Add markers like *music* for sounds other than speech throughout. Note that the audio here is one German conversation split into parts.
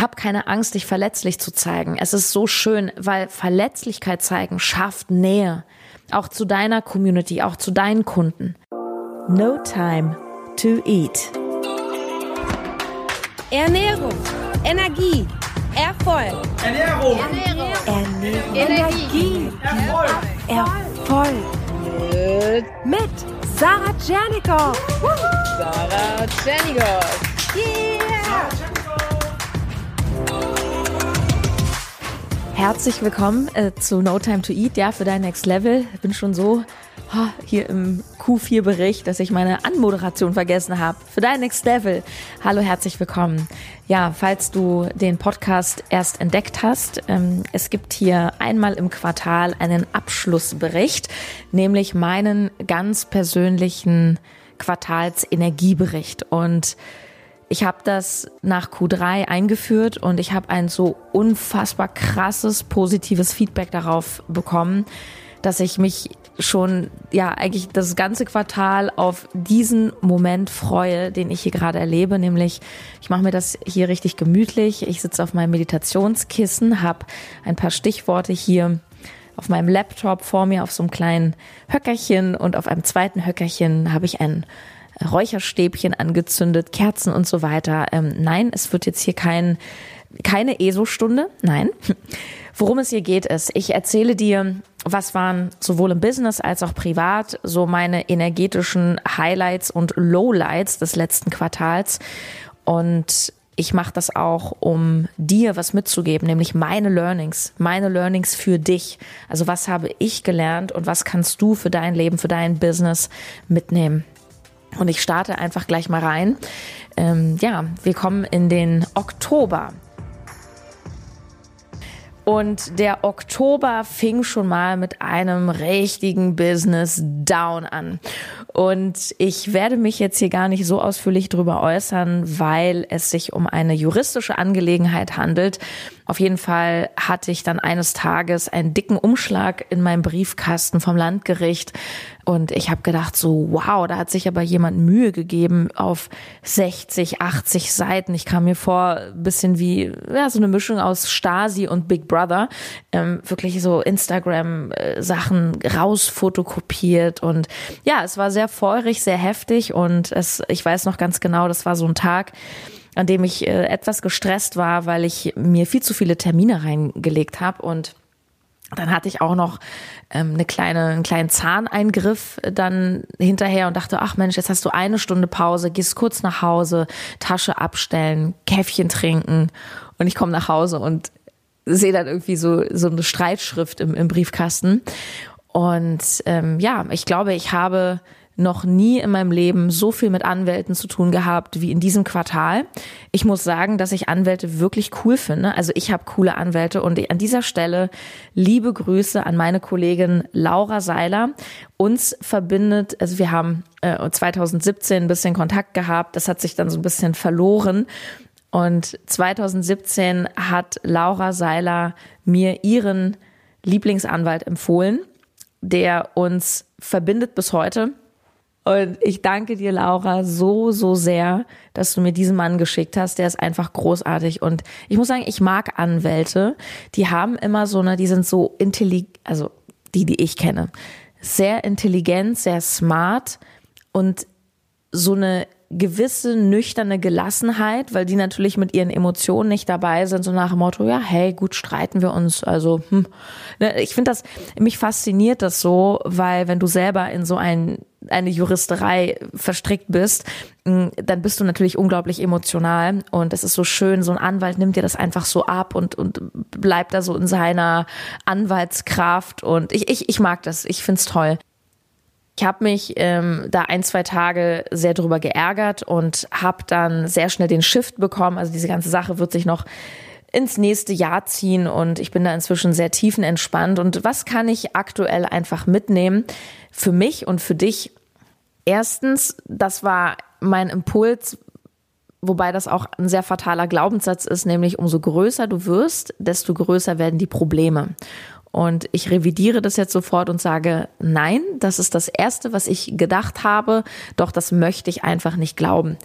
hab keine Angst, dich verletzlich zu zeigen. Es ist so schön, weil Verletzlichkeit zeigen schafft Nähe. Auch zu deiner Community, auch zu deinen Kunden. No time to eat. Ernährung, Energie, Erfolg. Ernährung. Ernährung. Ernährung. Energie. Erfolg. Erfolg. Mit Sarah Tschernikow. Sarah Tschernigow. Yeah. Herzlich willkommen äh, zu No Time to Eat, ja, für dein Next Level. Ich bin schon so oh, hier im Q4-Bericht, dass ich meine Anmoderation vergessen habe. Für dein Next Level. Hallo, herzlich willkommen. Ja, falls du den Podcast erst entdeckt hast, ähm, es gibt hier einmal im Quartal einen Abschlussbericht, nämlich meinen ganz persönlichen Quartalsenergiebericht. Und ich habe das nach Q3 eingeführt und ich habe ein so unfassbar krasses positives Feedback darauf bekommen, dass ich mich schon ja eigentlich das ganze Quartal auf diesen Moment freue, den ich hier gerade erlebe, nämlich ich mache mir das hier richtig gemütlich. Ich sitze auf meinem Meditationskissen, habe ein paar Stichworte hier auf meinem Laptop vor mir auf so einem kleinen Höckerchen und auf einem zweiten Höckerchen habe ich ein Räucherstäbchen angezündet, Kerzen und so weiter. Ähm, nein, es wird jetzt hier kein, keine ESO-Stunde. Nein. *laughs* Worum es hier geht, ist, ich erzähle dir, was waren sowohl im Business als auch privat so meine energetischen Highlights und Lowlights des letzten Quartals. Und ich mache das auch, um dir was mitzugeben, nämlich meine Learnings, meine Learnings für dich. Also was habe ich gelernt und was kannst du für dein Leben, für dein Business mitnehmen? Und ich starte einfach gleich mal rein. Ähm, ja, wir kommen in den Oktober. Und der Oktober fing schon mal mit einem richtigen Business Down an. Und ich werde mich jetzt hier gar nicht so ausführlich drüber äußern, weil es sich um eine juristische Angelegenheit handelt. Auf jeden Fall hatte ich dann eines Tages einen dicken Umschlag in meinem Briefkasten vom Landgericht und ich habe gedacht, so, wow, da hat sich aber jemand Mühe gegeben auf 60, 80 Seiten. Ich kam mir vor, ein bisschen wie ja, so eine Mischung aus Stasi und Big Brother. Ähm, wirklich so Instagram-Sachen rausfotokopiert. Und ja, es war sehr feurig, sehr heftig. Und es, ich weiß noch ganz genau, das war so ein Tag, an dem ich äh, etwas gestresst war, weil ich mir viel zu viele Termine reingelegt habe und dann hatte ich auch noch ähm, eine kleine, einen kleinen Zahneingriff dann hinterher und dachte, ach Mensch, jetzt hast du eine Stunde Pause, gehst kurz nach Hause, Tasche abstellen, Käffchen trinken und ich komme nach Hause und sehe dann irgendwie so so eine Streitschrift im, im Briefkasten. Und ähm, ja, ich glaube, ich habe noch nie in meinem Leben so viel mit Anwälten zu tun gehabt wie in diesem Quartal. Ich muss sagen, dass ich Anwälte wirklich cool finde. Also ich habe coole Anwälte und an dieser Stelle liebe Grüße an meine Kollegin Laura Seiler. Uns verbindet, also wir haben äh, 2017 ein bisschen Kontakt gehabt, das hat sich dann so ein bisschen verloren. Und 2017 hat Laura Seiler mir ihren Lieblingsanwalt empfohlen, der uns verbindet bis heute. Und ich danke dir, Laura, so, so sehr, dass du mir diesen Mann geschickt hast. Der ist einfach großartig. Und ich muss sagen, ich mag Anwälte. Die haben immer so eine, die sind so intelligent, also die, die ich kenne, sehr intelligent, sehr smart und so eine gewisse nüchterne Gelassenheit, weil die natürlich mit ihren Emotionen nicht dabei sind, so nach dem Motto, ja, hey, gut, streiten wir uns. Also, hm. Ne, ich finde das, mich fasziniert das so, weil wenn du selber in so ein, eine Juristerei verstrickt bist, hm, dann bist du natürlich unglaublich emotional und es ist so schön, so ein Anwalt nimmt dir das einfach so ab und, und bleibt da so in seiner Anwaltskraft und ich, ich, ich mag das, ich find's toll. Ich habe mich ähm, da ein, zwei Tage sehr drüber geärgert und habe dann sehr schnell den Shift bekommen. Also diese ganze Sache wird sich noch ins nächste Jahr ziehen und ich bin da inzwischen sehr tiefenentspannt. Und was kann ich aktuell einfach mitnehmen für mich und für dich? Erstens, das war mein Impuls, wobei das auch ein sehr fataler Glaubenssatz ist, nämlich umso größer du wirst, desto größer werden die Probleme. Und ich revidiere das jetzt sofort und sage, nein, das ist das Erste, was ich gedacht habe, doch das möchte ich einfach nicht glauben.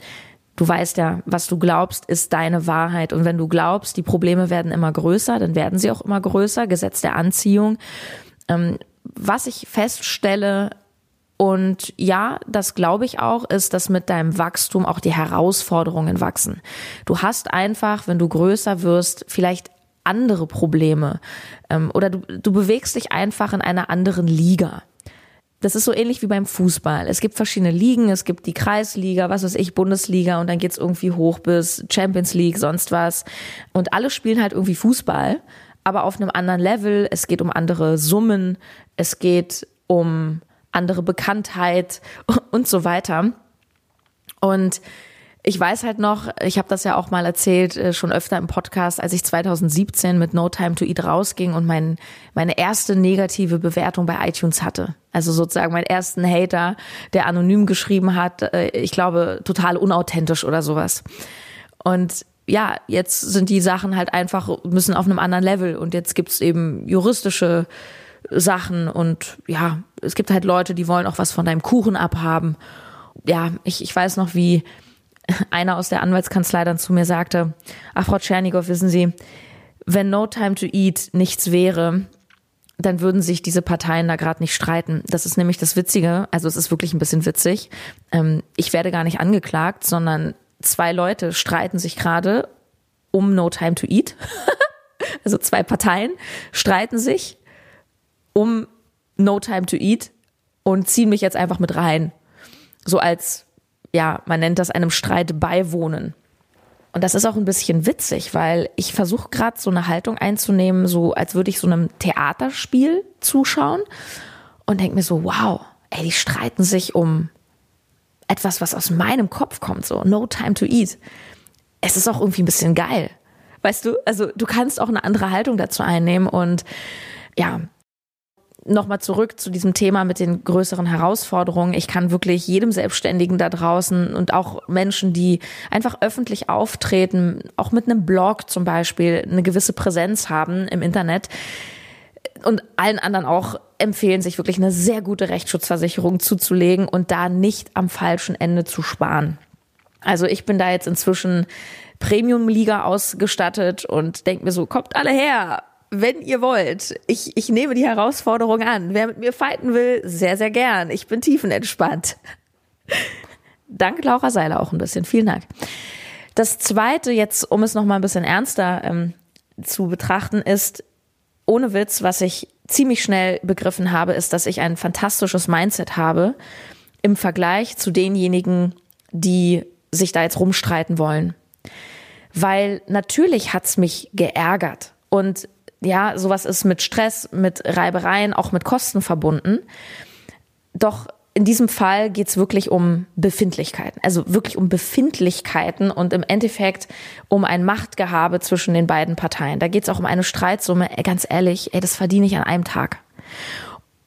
Du weißt ja, was du glaubst, ist deine Wahrheit. Und wenn du glaubst, die Probleme werden immer größer, dann werden sie auch immer größer. Gesetz der Anziehung. Ähm, was ich feststelle, und ja, das glaube ich auch, ist, dass mit deinem Wachstum auch die Herausforderungen wachsen. Du hast einfach, wenn du größer wirst, vielleicht andere Probleme ähm, oder du, du bewegst dich einfach in einer anderen Liga. Das ist so ähnlich wie beim Fußball. Es gibt verschiedene Ligen, es gibt die Kreisliga, was weiß ich, Bundesliga und dann geht's irgendwie hoch bis Champions League, sonst was. Und alle spielen halt irgendwie Fußball, aber auf einem anderen Level. Es geht um andere Summen, es geht um andere Bekanntheit *laughs* und so weiter. Und ich weiß halt noch, ich habe das ja auch mal erzählt, äh, schon öfter im Podcast, als ich 2017 mit No Time to Eat rausging und mein, meine erste negative Bewertung bei iTunes hatte. Also sozusagen meinen ersten Hater, der anonym geschrieben hat, äh, ich glaube, total unauthentisch oder sowas. Und ja, jetzt sind die Sachen halt einfach, müssen auf einem anderen Level und jetzt gibt's eben juristische Sachen und ja, es gibt halt Leute, die wollen auch was von deinem Kuchen abhaben. Ja, ich, ich weiß noch, wie einer aus der Anwaltskanzlei dann zu mir sagte, ach Frau Tschernigow, wissen Sie, wenn No Time to Eat nichts wäre, dann würden sich diese Parteien da gerade nicht streiten. Das ist nämlich das Witzige, also es ist wirklich ein bisschen witzig. Ähm, ich werde gar nicht angeklagt, sondern zwei Leute streiten sich gerade um No Time to Eat. *laughs* also zwei Parteien streiten sich um No Time to Eat und ziehen mich jetzt einfach mit rein. So als ja, man nennt das einem Streit beiwohnen. Und das ist auch ein bisschen witzig, weil ich versuche gerade so eine Haltung einzunehmen, so als würde ich so einem Theaterspiel zuschauen und denke mir so, wow, ey, die streiten sich um etwas, was aus meinem Kopf kommt, so no time to eat. Es ist auch irgendwie ein bisschen geil. Weißt du, also du kannst auch eine andere Haltung dazu einnehmen und ja, nochmal zurück zu diesem Thema mit den größeren Herausforderungen. Ich kann wirklich jedem Selbstständigen da draußen und auch Menschen, die einfach öffentlich auftreten, auch mit einem Blog zum Beispiel, eine gewisse Präsenz haben im Internet und allen anderen auch empfehlen, sich wirklich eine sehr gute Rechtsschutzversicherung zuzulegen und da nicht am falschen Ende zu sparen. Also ich bin da jetzt inzwischen Premium-Liga ausgestattet und denke mir so, kommt alle her, wenn ihr wollt, ich, ich nehme die Herausforderung an. Wer mit mir fighten will, sehr, sehr gern. Ich bin tiefenentspannt. *laughs* Dank Laura Seiler auch ein bisschen. Vielen Dank. Das zweite, jetzt, um es nochmal ein bisschen ernster ähm, zu betrachten, ist, ohne Witz, was ich ziemlich schnell begriffen habe, ist, dass ich ein fantastisches Mindset habe im Vergleich zu denjenigen, die sich da jetzt rumstreiten wollen. Weil natürlich hat's mich geärgert. Und ja, sowas ist mit Stress, mit Reibereien, auch mit Kosten verbunden. Doch in diesem Fall geht's wirklich um Befindlichkeiten, also wirklich um Befindlichkeiten und im Endeffekt um ein Machtgehabe zwischen den beiden Parteien. Da geht's auch um eine Streitsumme. Ganz ehrlich, ey, das verdiene ich an einem Tag.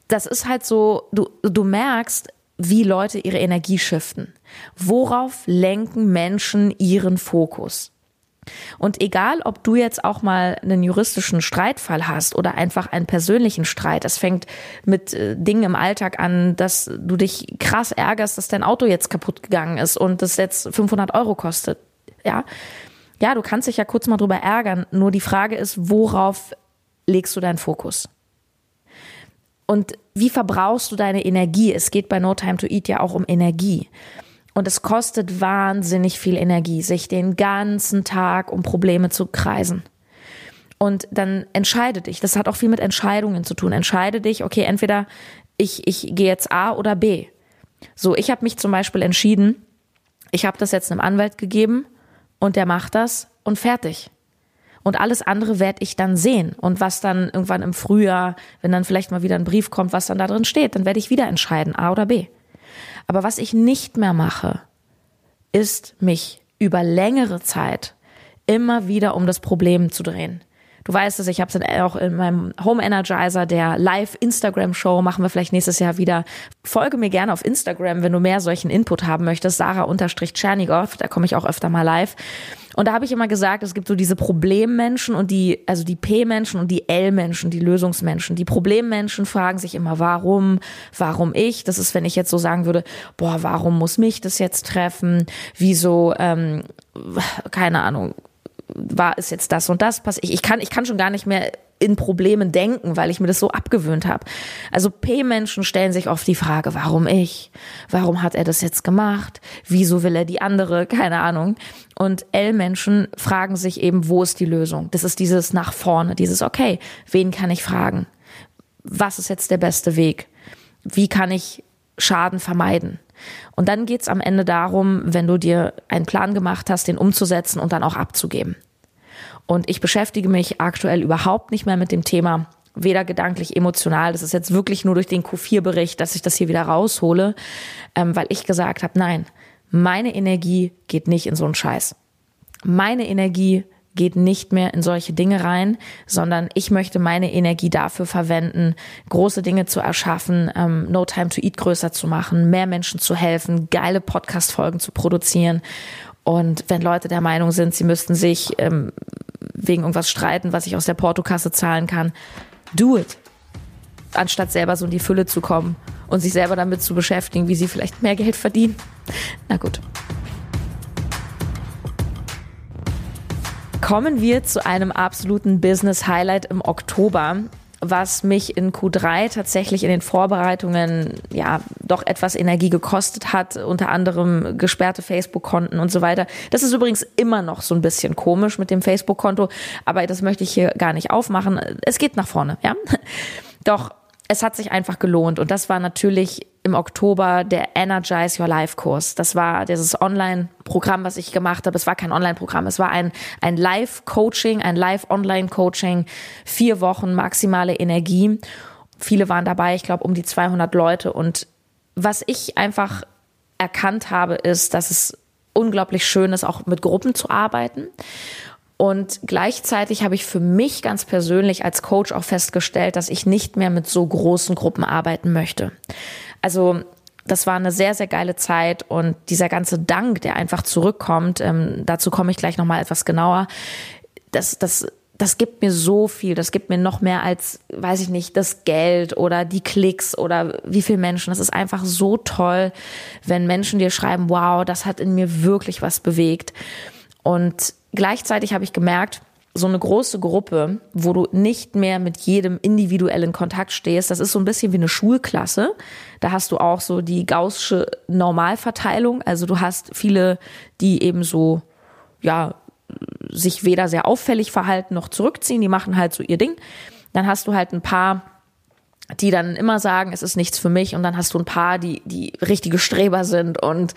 Das ist halt so, du, du merkst, wie Leute ihre Energie shiften. Worauf lenken Menschen ihren Fokus? Und egal, ob du jetzt auch mal einen juristischen Streitfall hast oder einfach einen persönlichen Streit, es fängt mit äh, Dingen im Alltag an, dass du dich krass ärgerst, dass dein Auto jetzt kaputt gegangen ist und das jetzt 500 Euro kostet. Ja, ja, du kannst dich ja kurz mal drüber ärgern. Nur die Frage ist, worauf legst du deinen Fokus? Und wie verbrauchst du deine Energie? Es geht bei No Time to Eat ja auch um Energie. Und es kostet wahnsinnig viel Energie, sich den ganzen Tag um Probleme zu kreisen. Und dann entscheide dich. Das hat auch viel mit Entscheidungen zu tun. Entscheide dich, okay, entweder ich, ich gehe jetzt A oder B. So, ich habe mich zum Beispiel entschieden, ich habe das jetzt einem Anwalt gegeben und der macht das und fertig. Und alles andere werde ich dann sehen. Und was dann irgendwann im Frühjahr, wenn dann vielleicht mal wieder ein Brief kommt, was dann da drin steht, dann werde ich wieder entscheiden, A oder B. Aber was ich nicht mehr mache, ist mich über längere Zeit immer wieder um das Problem zu drehen. Du weißt es, ich habe es auch in meinem Home Energizer, der Live-Instagram-Show, machen wir vielleicht nächstes Jahr wieder. Folge mir gerne auf Instagram, wenn du mehr solchen Input haben möchtest. Sarah-Tschernigow, da komme ich auch öfter mal live. Und da habe ich immer gesagt, es gibt so diese Problemmenschen und die, also die P-Menschen und die L-Menschen, die Lösungsmenschen. Die Problemmenschen fragen sich immer, warum, warum ich? Das ist, wenn ich jetzt so sagen würde, boah, warum muss mich das jetzt treffen? Wieso, ähm, keine Ahnung, war es jetzt das und das passiert? Ich, ich kann, ich kann schon gar nicht mehr in Problemen denken, weil ich mir das so abgewöhnt habe. Also P-Menschen stellen sich oft die Frage, warum ich? Warum hat er das jetzt gemacht? Wieso will er die andere? *laughs* Keine Ahnung. Und L-Menschen fragen sich eben, wo ist die Lösung? Das ist dieses nach vorne, dieses, okay, wen kann ich fragen? Was ist jetzt der beste Weg? Wie kann ich Schaden vermeiden? Und dann geht's am Ende darum, wenn du dir einen Plan gemacht hast, den umzusetzen und dann auch abzugeben. Und ich beschäftige mich aktuell überhaupt nicht mehr mit dem Thema, weder gedanklich, emotional. Das ist jetzt wirklich nur durch den Q4-Bericht, dass ich das hier wieder raushole, ähm, weil ich gesagt habe, nein, meine Energie geht nicht in so einen Scheiß. Meine Energie geht nicht mehr in solche Dinge rein, sondern ich möchte meine Energie dafür verwenden, große Dinge zu erschaffen, ähm, No Time to Eat größer zu machen, mehr Menschen zu helfen, geile Podcast-Folgen zu produzieren. Und wenn Leute der Meinung sind, sie müssten sich ähm, wegen irgendwas streiten, was ich aus der Portokasse zahlen kann. Do it. Anstatt selber so in die Fülle zu kommen und sich selber damit zu beschäftigen, wie sie vielleicht mehr Geld verdienen. Na gut. Kommen wir zu einem absoluten Business Highlight im Oktober was mich in Q3 tatsächlich in den Vorbereitungen ja doch etwas Energie gekostet hat, unter anderem gesperrte Facebook-Konten und so weiter. Das ist übrigens immer noch so ein bisschen komisch mit dem Facebook-Konto, aber das möchte ich hier gar nicht aufmachen. Es geht nach vorne, ja. Doch es hat sich einfach gelohnt und das war natürlich im Oktober der Energize Your Life Kurs. Das war dieses Online-Programm, was ich gemacht habe. Es war kein Online-Programm, es war ein, ein Live-Coaching, ein Live-Online-Coaching, vier Wochen maximale Energie. Viele waren dabei, ich glaube um die 200 Leute. Und was ich einfach erkannt habe, ist, dass es unglaublich schön ist, auch mit Gruppen zu arbeiten. Und gleichzeitig habe ich für mich ganz persönlich als Coach auch festgestellt, dass ich nicht mehr mit so großen Gruppen arbeiten möchte. Also das war eine sehr, sehr geile Zeit und dieser ganze Dank, der einfach zurückkommt, ähm, dazu komme ich gleich nochmal etwas genauer, das, das, das gibt mir so viel, das gibt mir noch mehr als, weiß ich nicht, das Geld oder die Klicks oder wie viele Menschen. Das ist einfach so toll, wenn Menschen dir schreiben, wow, das hat in mir wirklich was bewegt. Und gleichzeitig habe ich gemerkt, so eine große Gruppe, wo du nicht mehr mit jedem individuell in Kontakt stehst, das ist so ein bisschen wie eine Schulklasse. Da hast du auch so die gaussische Normalverteilung. Also du hast viele, die eben so, ja, sich weder sehr auffällig verhalten noch zurückziehen. Die machen halt so ihr Ding. Dann hast du halt ein paar, die dann immer sagen, es ist nichts für mich. Und dann hast du ein paar, die, die richtige Streber sind und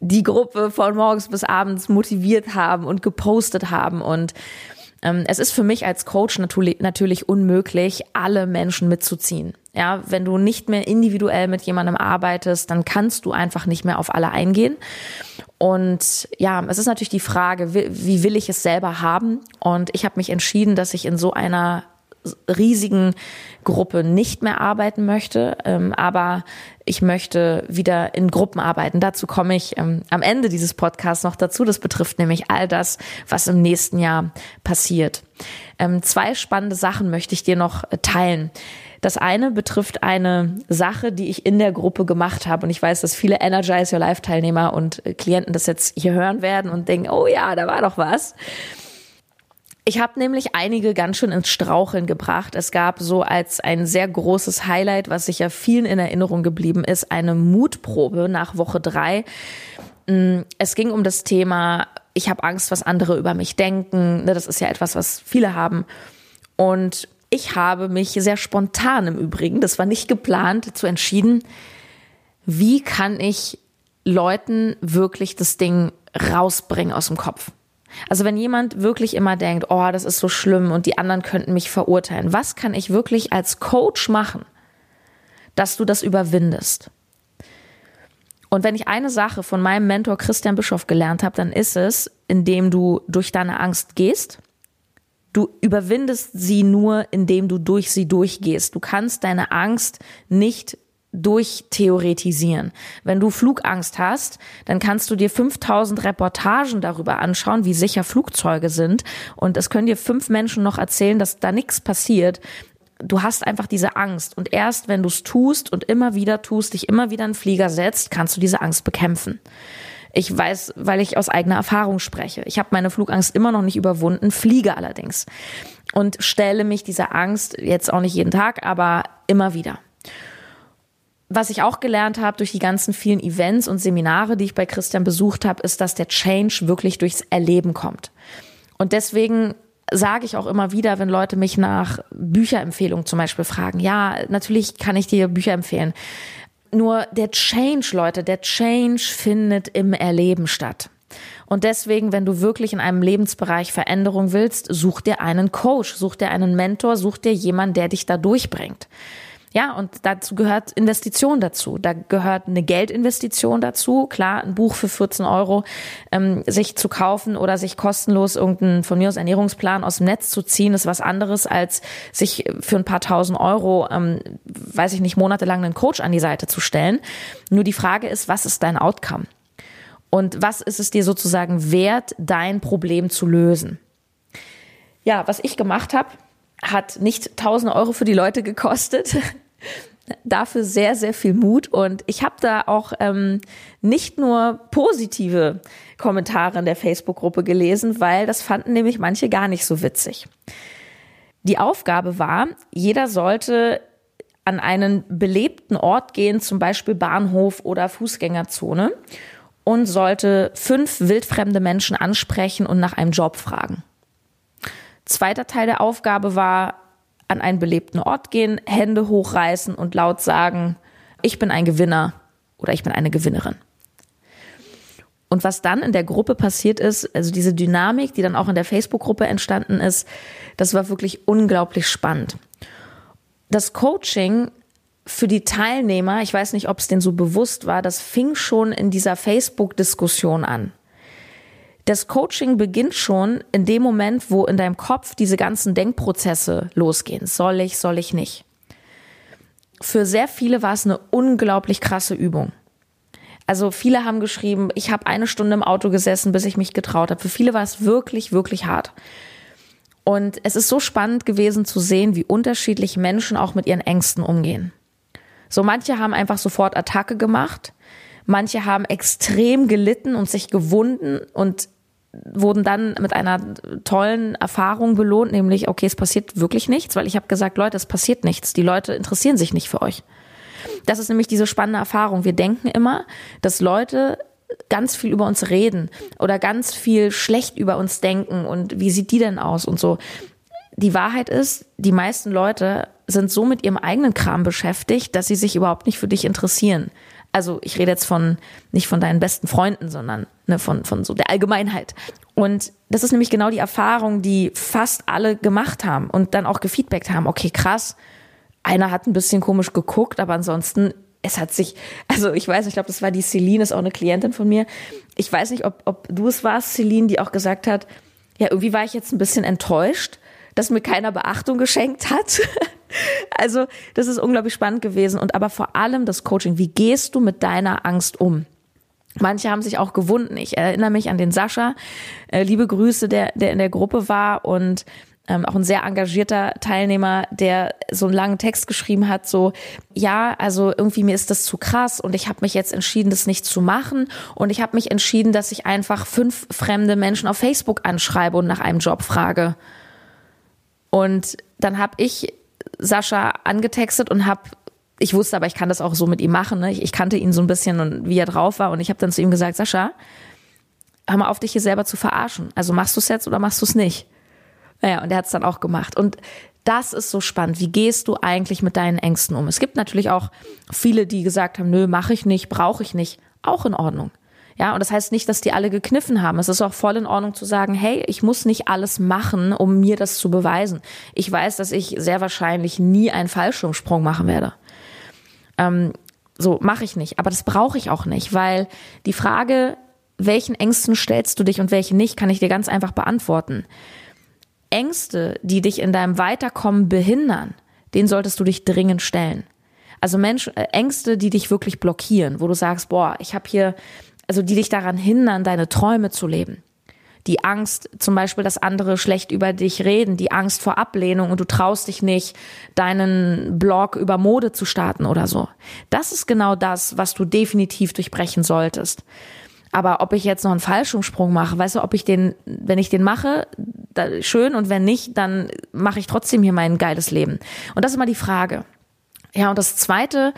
die Gruppe von morgens bis abends motiviert haben und gepostet haben. Und ähm, es ist für mich als Coach natürlich, natürlich unmöglich, alle Menschen mitzuziehen. Ja, wenn du nicht mehr individuell mit jemandem arbeitest, dann kannst du einfach nicht mehr auf alle eingehen. Und ja, es ist natürlich die Frage, wie, wie will ich es selber haben? Und ich habe mich entschieden, dass ich in so einer riesigen Gruppe nicht mehr arbeiten möchte, ähm, aber ich möchte wieder in Gruppen arbeiten. Dazu komme ich ähm, am Ende dieses Podcasts noch dazu. Das betrifft nämlich all das, was im nächsten Jahr passiert. Ähm, zwei spannende Sachen möchte ich dir noch äh, teilen. Das eine betrifft eine Sache, die ich in der Gruppe gemacht habe. Und ich weiß, dass viele Energize Your Life Teilnehmer und äh, Klienten das jetzt hier hören werden und denken, oh ja, da war doch was. Ich habe nämlich einige ganz schön ins Straucheln gebracht. Es gab so als ein sehr großes Highlight, was sicher vielen in Erinnerung geblieben ist, eine Mutprobe nach Woche drei. Mm, es ging um das Thema, ich habe Angst, was andere über mich denken. Ne, das ist ja etwas, was viele haben. Und ich habe mich sehr spontan im Übrigen, das war nicht geplant, zu entschieden, wie kann ich Leuten wirklich das Ding rausbringen aus dem Kopf? Also wenn jemand wirklich immer denkt, oh, das ist so schlimm und die anderen könnten mich verurteilen, was kann ich wirklich als Coach machen, dass du das überwindest? Und wenn ich eine Sache von meinem Mentor Christian Bischoff gelernt habe, dann ist es, indem du durch deine Angst gehst, Du überwindest sie nur, indem du durch sie durchgehst. Du kannst deine Angst nicht durchtheoretisieren. Wenn du Flugangst hast, dann kannst du dir 5000 Reportagen darüber anschauen, wie sicher Flugzeuge sind. Und es können dir fünf Menschen noch erzählen, dass da nichts passiert. Du hast einfach diese Angst. Und erst wenn du es tust und immer wieder tust, dich immer wieder in den Flieger setzt, kannst du diese Angst bekämpfen. Ich weiß, weil ich aus eigener Erfahrung spreche. Ich habe meine Flugangst immer noch nicht überwunden, fliege allerdings und stelle mich dieser Angst jetzt auch nicht jeden Tag, aber immer wieder was ich auch gelernt habe durch die ganzen vielen Events und Seminare, die ich bei Christian besucht habe, ist, dass der Change wirklich durchs Erleben kommt. Und deswegen sage ich auch immer wieder, wenn Leute mich nach Bücherempfehlungen zum Beispiel fragen, ja, natürlich kann ich dir Bücher empfehlen. Nur der Change, Leute, der Change findet im Erleben statt. Und deswegen, wenn du wirklich in einem Lebensbereich Veränderung willst, such dir einen Coach, such dir einen Mentor, such dir jemanden, der dich da durchbringt. Ja, und dazu gehört Investition dazu. Da gehört eine Geldinvestition dazu. Klar, ein Buch für 14 Euro ähm, sich zu kaufen oder sich kostenlos irgendeinen von mir aus Ernährungsplan aus dem Netz zu ziehen, ist was anderes, als sich für ein paar tausend Euro, ähm, weiß ich nicht, monatelang einen Coach an die Seite zu stellen. Nur die Frage ist, was ist dein Outcome? Und was ist es dir sozusagen wert, dein Problem zu lösen? Ja, was ich gemacht habe, hat nicht 1000 Euro für die Leute gekostet dafür sehr, sehr viel Mut. Und ich habe da auch ähm, nicht nur positive Kommentare in der Facebook-Gruppe gelesen, weil das fanden nämlich manche gar nicht so witzig. Die Aufgabe war, jeder sollte an einen belebten Ort gehen, zum Beispiel Bahnhof oder Fußgängerzone, und sollte fünf wildfremde Menschen ansprechen und nach einem Job fragen. Zweiter Teil der Aufgabe war, an einen belebten Ort gehen, Hände hochreißen und laut sagen, ich bin ein Gewinner oder ich bin eine Gewinnerin. Und was dann in der Gruppe passiert ist, also diese Dynamik, die dann auch in der Facebook-Gruppe entstanden ist, das war wirklich unglaublich spannend. Das Coaching für die Teilnehmer, ich weiß nicht, ob es denen so bewusst war, das fing schon in dieser Facebook-Diskussion an. Das Coaching beginnt schon in dem Moment, wo in deinem Kopf diese ganzen Denkprozesse losgehen. Soll ich, soll ich nicht? Für sehr viele war es eine unglaublich krasse Übung. Also viele haben geschrieben, ich habe eine Stunde im Auto gesessen, bis ich mich getraut habe. Für viele war es wirklich, wirklich hart. Und es ist so spannend gewesen zu sehen, wie unterschiedlich Menschen auch mit ihren Ängsten umgehen. So manche haben einfach sofort Attacke gemacht, manche haben extrem gelitten und sich gewunden und wurden dann mit einer tollen Erfahrung belohnt, nämlich, okay, es passiert wirklich nichts, weil ich habe gesagt, Leute, es passiert nichts. Die Leute interessieren sich nicht für euch. Das ist nämlich diese spannende Erfahrung. Wir denken immer, dass Leute ganz viel über uns reden oder ganz viel schlecht über uns denken und wie sieht die denn aus und so. Die Wahrheit ist, die meisten Leute sind so mit ihrem eigenen Kram beschäftigt, dass sie sich überhaupt nicht für dich interessieren also ich rede jetzt von nicht von deinen besten Freunden, sondern ne, von, von so der Allgemeinheit. Und das ist nämlich genau die Erfahrung, die fast alle gemacht haben und dann auch gefeedbackt haben. Okay, krass. Einer hat ein bisschen komisch geguckt, aber ansonsten, es hat sich, also ich weiß, ich glaube, das war die Celine, ist auch eine Klientin von mir. Ich weiß nicht, ob, ob du es warst, Celine, die auch gesagt hat, ja, irgendwie war ich jetzt ein bisschen enttäuscht, dass mir keiner Beachtung geschenkt hat. *laughs* Also, das ist unglaublich spannend gewesen. Und aber vor allem das Coaching. Wie gehst du mit deiner Angst um? Manche haben sich auch gewunden. Ich erinnere mich an den Sascha. Äh, liebe Grüße, der, der in der Gruppe war und ähm, auch ein sehr engagierter Teilnehmer, der so einen langen Text geschrieben hat, so, ja, also irgendwie mir ist das zu krass und ich habe mich jetzt entschieden, das nicht zu machen und ich habe mich entschieden, dass ich einfach fünf fremde Menschen auf Facebook anschreibe und nach einem Job frage. Und dann habe ich Sascha angetextet und habe ich wusste aber, ich kann das auch so mit ihm machen. Ne? Ich, ich, kannte ihn so ein bisschen und wie er drauf war. Und ich habe dann zu ihm gesagt, Sascha, hör mal auf, dich hier selber zu verarschen. Also machst du es jetzt oder machst du es nicht? Naja, und er hat es dann auch gemacht. Und das ist so spannend. Wie gehst du eigentlich mit deinen Ängsten um? Es gibt natürlich auch viele, die gesagt haben, nö, mache ich nicht, brauche ich nicht. Auch in Ordnung. Ja, und das heißt nicht, dass die alle gekniffen haben. Es ist auch voll in Ordnung zu sagen, hey, ich muss nicht alles machen, um mir das zu beweisen. Ich weiß, dass ich sehr wahrscheinlich nie einen Fallschirmsprung machen werde. Ähm, so mache ich nicht. Aber das brauche ich auch nicht, weil die Frage, welchen Ängsten stellst du dich und welche nicht, kann ich dir ganz einfach beantworten. Ängste, die dich in deinem Weiterkommen behindern, den solltest du dich dringend stellen. Also Menschen, äh, Ängste, die dich wirklich blockieren, wo du sagst, boah, ich habe hier, also die dich daran hindern, deine Träume zu leben. Die Angst, zum Beispiel, dass andere schlecht über dich reden, die Angst vor Ablehnung und du traust dich nicht, deinen Blog über Mode zu starten oder so. Das ist genau das, was du definitiv durchbrechen solltest. Aber ob ich jetzt noch einen Fallschirmsprung mache, weißt du, ob ich den, wenn ich den mache, schön und wenn nicht, dann mache ich trotzdem hier mein geiles Leben. Und das ist immer die Frage. Ja, und das zweite,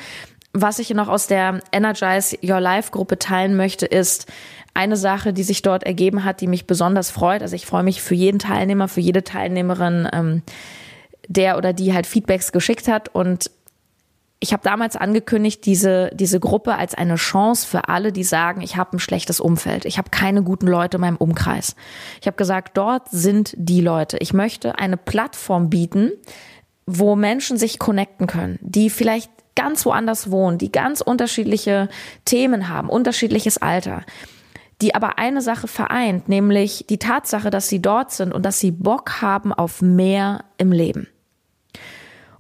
was ich noch aus der Energize Your Life Gruppe teilen möchte, ist eine Sache, die sich dort ergeben hat, die mich besonders freut. Also ich freue mich für jeden Teilnehmer, für jede Teilnehmerin, ähm, der oder die halt Feedbacks geschickt hat. Und ich habe damals angekündigt, diese, diese Gruppe als eine Chance für alle, die sagen, ich habe ein schlechtes Umfeld, ich habe keine guten Leute in meinem Umkreis. Ich habe gesagt, dort sind die Leute. Ich möchte eine Plattform bieten, wo Menschen sich connecten können, die vielleicht ganz woanders wohnen, die ganz unterschiedliche Themen haben, unterschiedliches Alter, die aber eine Sache vereint, nämlich die Tatsache, dass sie dort sind und dass sie Bock haben auf mehr im Leben.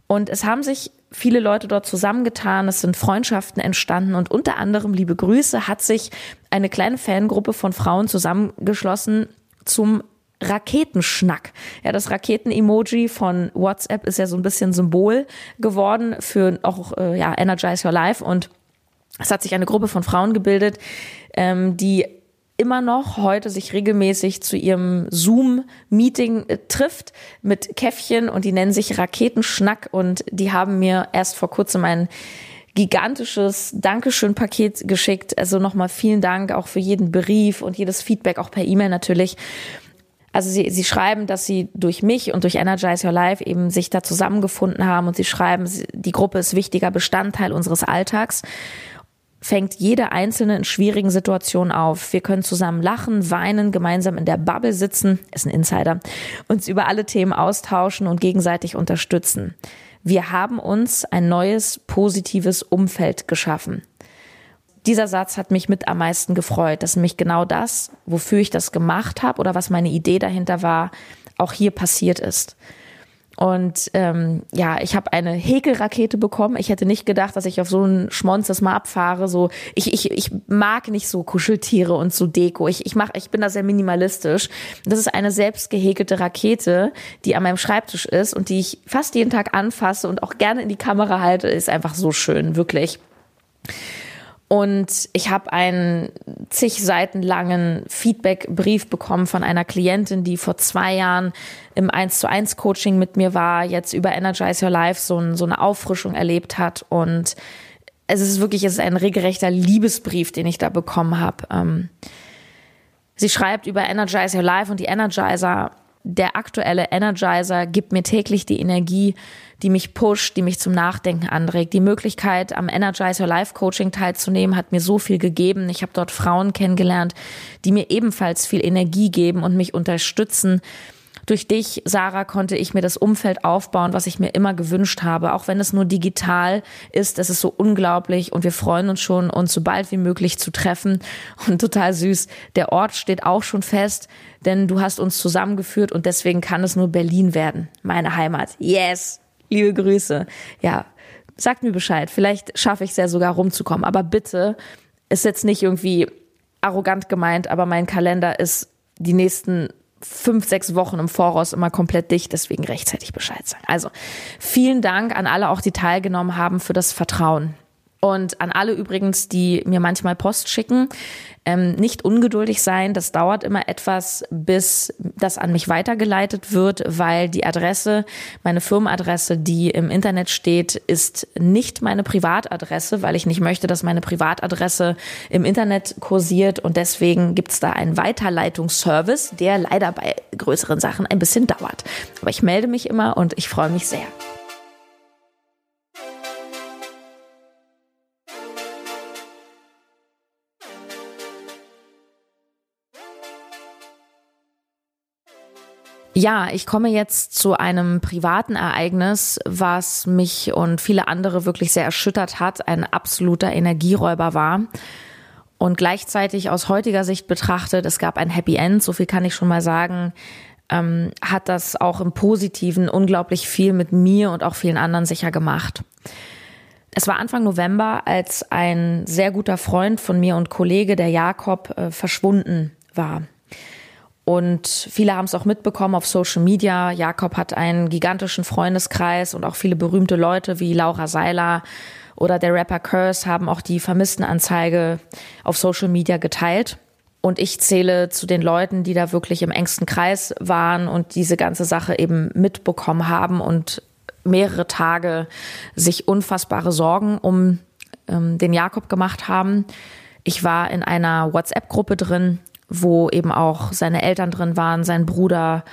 Und es haben sich viele Leute dort zusammengetan, es sind Freundschaften entstanden und unter anderem, liebe Grüße, hat sich eine kleine Fangruppe von Frauen zusammengeschlossen zum Raketenschnack. Ja, das Raketen-Emoji von WhatsApp ist ja so ein bisschen Symbol geworden für auch äh, ja, Energize Your Life und es hat sich eine Gruppe von Frauen gebildet, ähm, die immer noch heute sich regelmäßig zu ihrem Zoom-Meeting äh, trifft mit Käffchen und die nennen sich Raketenschnack und die haben mir erst vor kurzem ein gigantisches Dankeschön-Paket geschickt. Also nochmal vielen Dank auch für jeden Brief und jedes Feedback, auch per E-Mail natürlich. Also sie, sie schreiben, dass sie durch mich und durch Energize Your Life eben sich da zusammengefunden haben und sie schreiben, die Gruppe ist wichtiger Bestandteil unseres Alltags fängt jede einzelne in schwierigen Situationen auf. Wir können zusammen lachen, weinen, gemeinsam in der Bubble sitzen, ist ein Insider, uns über alle Themen austauschen und gegenseitig unterstützen. Wir haben uns ein neues, positives Umfeld geschaffen. Dieser Satz hat mich mit am meisten gefreut, dass nämlich genau das, wofür ich das gemacht habe oder was meine Idee dahinter war, auch hier passiert ist. Und ähm, ja, ich habe eine Häkelrakete bekommen. Ich hätte nicht gedacht, dass ich auf so einen Schmonz das mal abfahre. So, ich, ich, ich mag nicht so Kuscheltiere und so Deko. Ich, ich, mach, ich bin da sehr minimalistisch. Das ist eine selbst gehäkelte Rakete, die an meinem Schreibtisch ist und die ich fast jeden Tag anfasse und auch gerne in die Kamera halte. Ist einfach so schön, wirklich. Und ich habe einen zig Seiten langen Feedback-Brief bekommen von einer Klientin, die vor zwei Jahren im 1 zu 1 Coaching mit mir war, jetzt über Energize Your Life so, ein, so eine Auffrischung erlebt hat. Und es ist wirklich, es ist ein regelrechter Liebesbrief, den ich da bekommen habe. Ähm, sie schreibt über Energize Your Life und die Energizer der aktuelle Energizer gibt mir täglich die Energie, die mich pusht, die mich zum Nachdenken anregt. Die Möglichkeit, am Energizer Life Coaching teilzunehmen, hat mir so viel gegeben. Ich habe dort Frauen kennengelernt, die mir ebenfalls viel Energie geben und mich unterstützen. Durch dich, Sarah, konnte ich mir das Umfeld aufbauen, was ich mir immer gewünscht habe. Auch wenn es nur digital ist, es ist so unglaublich und wir freuen uns schon, uns so bald wie möglich zu treffen. Und total süß, der Ort steht auch schon fest, denn du hast uns zusammengeführt und deswegen kann es nur Berlin werden, meine Heimat. Yes! Liebe Grüße. Ja, sagt mir Bescheid. Vielleicht schaffe ich es ja sogar rumzukommen. Aber bitte, ist jetzt nicht irgendwie arrogant gemeint, aber mein Kalender ist die nächsten fünf, sechs Wochen im Voraus immer komplett dicht, deswegen rechtzeitig Bescheid sagen. Also vielen Dank an alle auch, die teilgenommen haben für das Vertrauen. Und an alle übrigens, die mir manchmal Post schicken, ähm, nicht ungeduldig sein. Das dauert immer etwas, bis das an mich weitergeleitet wird, weil die Adresse, meine Firmenadresse, die im Internet steht, ist nicht meine Privatadresse, weil ich nicht möchte, dass meine Privatadresse im Internet kursiert. Und deswegen gibt's da einen Weiterleitungsservice, der leider bei größeren Sachen ein bisschen dauert. Aber ich melde mich immer und ich freue mich sehr. Ja, ich komme jetzt zu einem privaten Ereignis, was mich und viele andere wirklich sehr erschüttert hat, ein absoluter Energieräuber war. Und gleichzeitig aus heutiger Sicht betrachtet, es gab ein Happy End, so viel kann ich schon mal sagen. ähm, hat das auch im Positiven unglaublich viel mit mir und auch vielen anderen sicher gemacht. Es war Anfang November, als ein sehr guter Freund von mir und Kollege, der Jakob, äh, verschwunden war. Und viele haben es auch mitbekommen auf Social Media. Jakob hat einen gigantischen Freundeskreis und auch viele berühmte Leute wie Laura Seiler oder der Rapper Curse haben auch die Vermisstenanzeige auf Social Media geteilt. Und ich zähle zu den Leuten, die da wirklich im engsten Kreis waren und diese ganze Sache eben mitbekommen haben und mehrere Tage sich unfassbare Sorgen um ähm, den Jakob gemacht haben. Ich war in einer WhatsApp-Gruppe drin, wo eben auch seine Eltern drin waren, sein Bruder,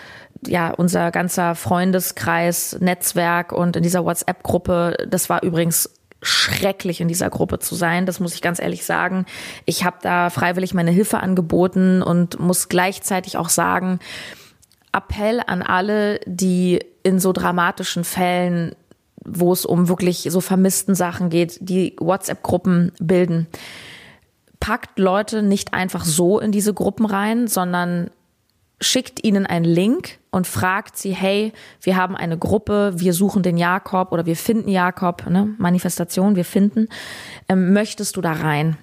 ja, unser ganzer Freundeskreis, Netzwerk und in dieser WhatsApp-Gruppe, das war übrigens schrecklich in dieser Gruppe zu sein, das muss ich ganz ehrlich sagen. Ich habe da freiwillig meine Hilfe angeboten und muss gleichzeitig auch sagen, Appell an alle, die in so dramatischen Fällen, wo es um wirklich so vermissten Sachen geht, die WhatsApp-Gruppen bilden packt Leute nicht einfach so in diese Gruppen rein, sondern schickt ihnen einen Link und fragt sie, hey, wir haben eine Gruppe, wir suchen den Jakob oder wir finden Jakob, ne? Manifestation, wir finden. Ähm, möchtest du da rein?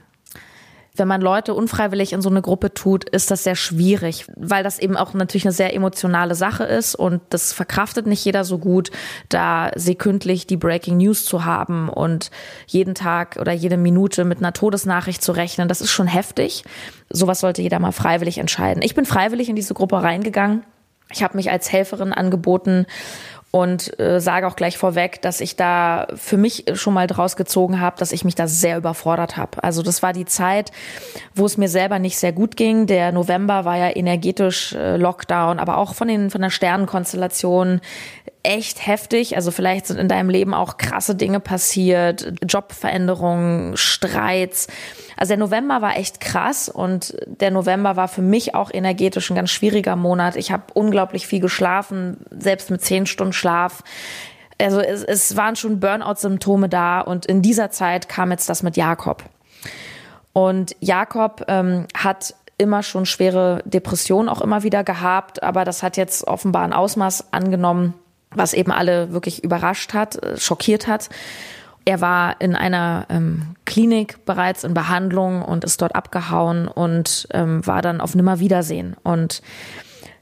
Wenn man Leute unfreiwillig in so eine Gruppe tut, ist das sehr schwierig, weil das eben auch natürlich eine sehr emotionale Sache ist und das verkraftet nicht jeder so gut, da sekündlich die Breaking News zu haben und jeden Tag oder jede Minute mit einer Todesnachricht zu rechnen. Das ist schon heftig. Sowas sollte jeder mal freiwillig entscheiden. Ich bin freiwillig in diese Gruppe reingegangen. Ich habe mich als Helferin angeboten und äh, sage auch gleich vorweg, dass ich da für mich schon mal draus gezogen habe, dass ich mich da sehr überfordert habe. Also das war die Zeit, wo es mir selber nicht sehr gut ging. Der November war ja energetisch äh, Lockdown, aber auch von den von der Sternenkonstellation echt heftig. Also vielleicht sind in deinem Leben auch krasse Dinge passiert, Jobveränderungen, Streits. Also der November war echt krass und der November war für mich auch energetisch ein ganz schwieriger Monat. Ich habe unglaublich viel geschlafen, selbst mit zehn Stunden Schlaf. Also es, es waren schon Burnout-Symptome da und in dieser Zeit kam jetzt das mit Jakob. Und Jakob ähm, hat immer schon schwere Depressionen auch immer wieder gehabt, aber das hat jetzt offenbar ein Ausmaß angenommen, was eben alle wirklich überrascht hat, äh, schockiert hat. Er war in einer ähm, Klinik bereits in Behandlung und ist dort abgehauen und ähm, war dann auf Nimmerwiedersehen. Und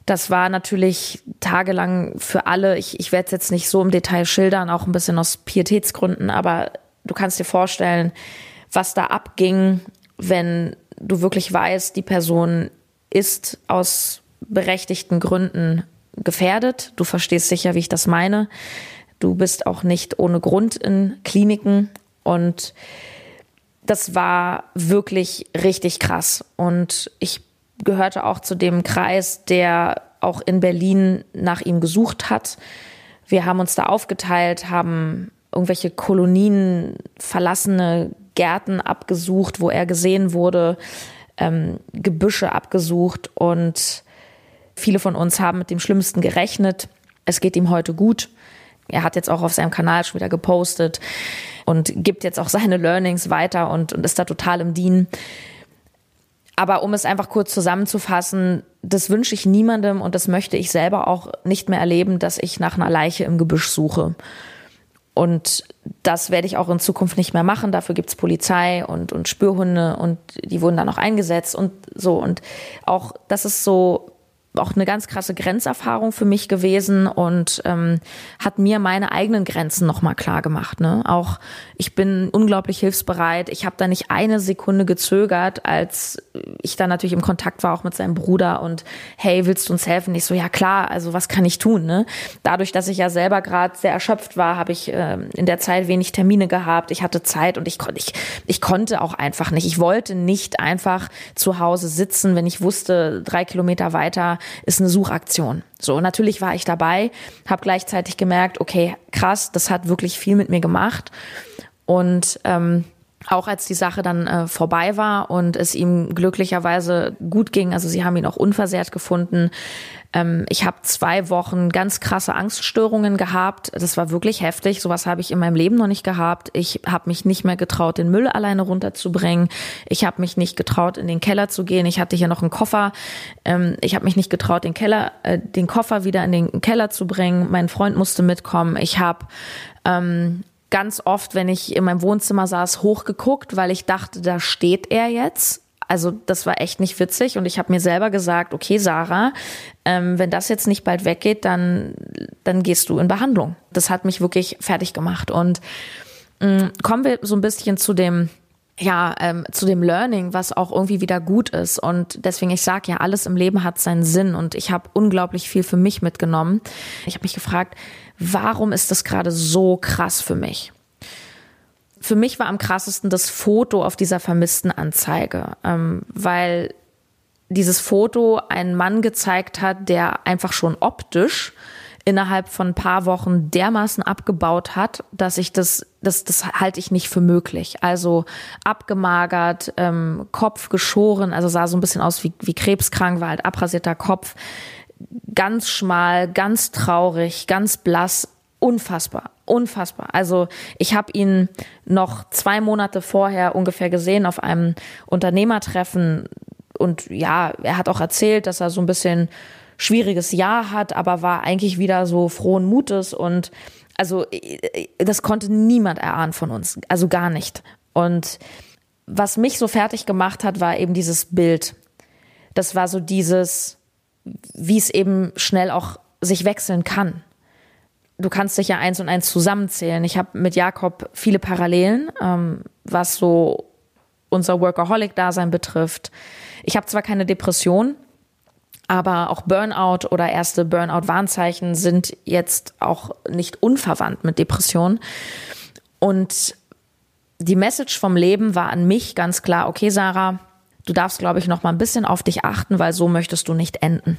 das war natürlich tagelang für alle, ich, ich werde es jetzt nicht so im Detail schildern, auch ein bisschen aus Pietätsgründen, aber du kannst dir vorstellen, was da abging, wenn du wirklich weißt, die Person ist aus berechtigten Gründen gefährdet. Du verstehst sicher, wie ich das meine. Du bist auch nicht ohne Grund in Kliniken und das war wirklich richtig krass. Und ich gehörte auch zu dem Kreis, der auch in Berlin nach ihm gesucht hat. Wir haben uns da aufgeteilt, haben irgendwelche Kolonien, verlassene Gärten abgesucht, wo er gesehen wurde, ähm, Gebüsche abgesucht und Viele von uns haben mit dem Schlimmsten gerechnet. Es geht ihm heute gut. Er hat jetzt auch auf seinem Kanal schon wieder gepostet und gibt jetzt auch seine Learnings weiter und, und ist da total im Dienen. Aber um es einfach kurz zusammenzufassen, das wünsche ich niemandem und das möchte ich selber auch nicht mehr erleben, dass ich nach einer Leiche im Gebüsch suche. Und das werde ich auch in Zukunft nicht mehr machen. Dafür gibt es Polizei und, und Spürhunde und die wurden dann auch eingesetzt und so. Und auch das ist so auch eine ganz krasse Grenzerfahrung für mich gewesen und ähm, hat mir meine eigenen Grenzen nochmal klar gemacht. Ne? Auch ich bin unglaublich hilfsbereit. Ich habe da nicht eine Sekunde gezögert, als ich da natürlich im Kontakt war, auch mit seinem Bruder und hey, willst du uns helfen? Ich so, ja klar, also was kann ich tun? Ne? Dadurch, dass ich ja selber gerade sehr erschöpft war, habe ich äh, in der Zeit wenig Termine gehabt. Ich hatte Zeit und ich, konnte ich, ich konnte auch einfach nicht. Ich wollte nicht einfach zu Hause sitzen, wenn ich wusste, drei Kilometer weiter ist eine Suchaktion. So, natürlich war ich dabei, habe gleichzeitig gemerkt, okay, krass, das hat wirklich viel mit mir gemacht und ähm, auch als die Sache dann äh, vorbei war und es ihm glücklicherweise gut ging, also sie haben ihn auch unversehrt gefunden. Ähm, ich habe zwei Wochen ganz krasse Angststörungen gehabt. Das war wirklich heftig. Sowas habe ich in meinem Leben noch nicht gehabt. Ich habe mich nicht mehr getraut, den Müll alleine runterzubringen. Ich habe mich nicht getraut, in den Keller zu gehen. Ich hatte hier noch einen Koffer. Ähm, ich habe mich nicht getraut, den Keller, äh, den Koffer wieder in den Keller zu bringen. Mein Freund musste mitkommen. Ich habe ähm, ganz oft, wenn ich in meinem Wohnzimmer saß, hochgeguckt, weil ich dachte, da steht er jetzt. Also das war echt nicht witzig und ich habe mir selber gesagt, okay, Sarah, ähm, wenn das jetzt nicht bald weggeht, dann, dann gehst du in Behandlung. Das hat mich wirklich fertig gemacht. Und mh, mm, kommen wir so ein bisschen zu dem, ja, ähm, zu dem Learning, was auch irgendwie wieder gut ist. Und deswegen, ich sage ja, alles im Leben hat seinen Sinn und ich habe unglaublich viel für mich mitgenommen. Ich habe mich gefragt, warum ist das gerade so krass für mich? Für mich war am krassesten das Foto auf dieser vermissten Anzeige, ähm, weil dieses Foto einen Mann gezeigt hat, der einfach schon optisch innerhalb von ein paar Wochen dermaßen abgebaut hat, dass ich das, das, das halte ich nicht für möglich. Also abgemagert, ähm, Kopf geschoren, also sah so ein bisschen aus wie, wie krebskrank, war halt abrasierter Kopf, ganz schmal, ganz traurig, ganz blass, unfassbar, unfassbar. Also ich habe ihn noch zwei Monate vorher ungefähr gesehen auf einem Unternehmertreffen und ja, er hat auch erzählt, dass er so ein bisschen schwieriges Jahr hat, aber war eigentlich wieder so frohen Mutes und also das konnte niemand erahnen von uns, also gar nicht. Und was mich so fertig gemacht hat, war eben dieses Bild. Das war so dieses, wie es eben schnell auch sich wechseln kann. Du kannst dich ja eins und eins zusammenzählen. Ich habe mit Jakob viele Parallelen, ähm, was so unser Workaholic-Dasein betrifft. Ich habe zwar keine Depression, aber auch Burnout oder erste Burnout-Warnzeichen sind jetzt auch nicht unverwandt mit Depressionen. Und die Message vom Leben war an mich ganz klar, okay, Sarah, du darfst, glaube ich, noch mal ein bisschen auf dich achten, weil so möchtest du nicht enden.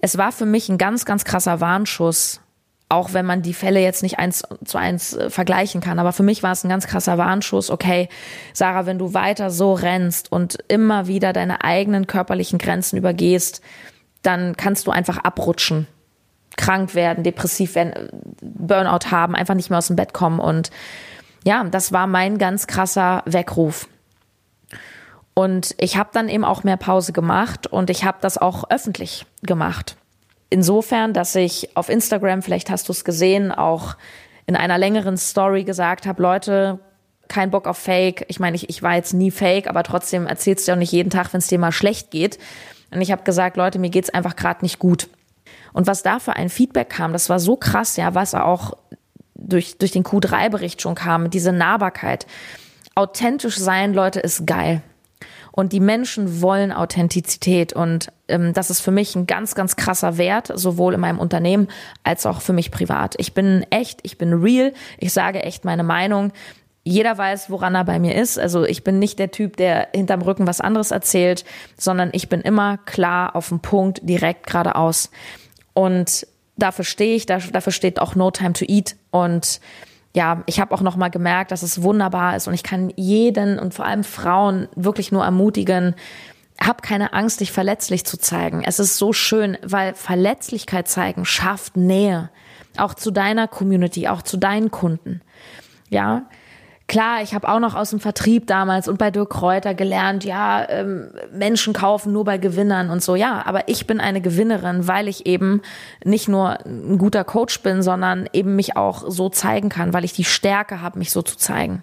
Es war für mich ein ganz, ganz krasser Warnschuss, auch wenn man die Fälle jetzt nicht eins zu eins äh, vergleichen kann. Aber für mich war es ein ganz krasser Warnschuss. Okay, Sarah, wenn du weiter so rennst und immer wieder deine eigenen körperlichen Grenzen übergehst, dann kannst du einfach abrutschen, krank werden, depressiv werden, Burnout haben, einfach nicht mehr aus dem Bett kommen. Und ja, das war mein ganz krasser Weckruf. Und ich habe dann eben auch mehr Pause gemacht und ich habe das auch öffentlich gemacht insofern, dass ich auf Instagram, vielleicht hast du es gesehen, auch in einer längeren Story gesagt habe, Leute, kein Bock auf Fake. Ich meine, ich, ich war jetzt nie Fake, aber trotzdem erzählst du ja nicht jeden Tag, wenn es dir mal schlecht geht. Und ich habe gesagt, Leute, mir geht's einfach gerade nicht gut. Und was da für ein Feedback kam, das war so krass, ja, was auch durch, durch den Q3-Bericht schon kam, diese Nahbarkeit. Authentisch sein, Leute, ist geil. Und die Menschen wollen Authentizität. Und ähm, das ist für mich ein ganz, ganz krasser Wert, sowohl in meinem Unternehmen als auch für mich privat. Ich bin echt, ich bin real, ich sage echt meine Meinung. Jeder weiß, woran er bei mir ist. Also ich bin nicht der Typ, der hinterm Rücken was anderes erzählt, sondern ich bin immer klar auf den Punkt, direkt geradeaus. Und dafür stehe ich, dafür steht auch No Time to Eat. Und ja, ich habe auch noch mal gemerkt, dass es wunderbar ist und ich kann jeden und vor allem Frauen wirklich nur ermutigen, hab keine Angst, dich verletzlich zu zeigen. Es ist so schön, weil Verletzlichkeit zeigen schafft Nähe, auch zu deiner Community, auch zu deinen Kunden. Ja, Klar, ich habe auch noch aus dem Vertrieb damals und bei Dirk Kräuter gelernt, ja, ähm, Menschen kaufen nur bei Gewinnern und so. Ja, aber ich bin eine Gewinnerin, weil ich eben nicht nur ein guter Coach bin, sondern eben mich auch so zeigen kann, weil ich die Stärke habe, mich so zu zeigen.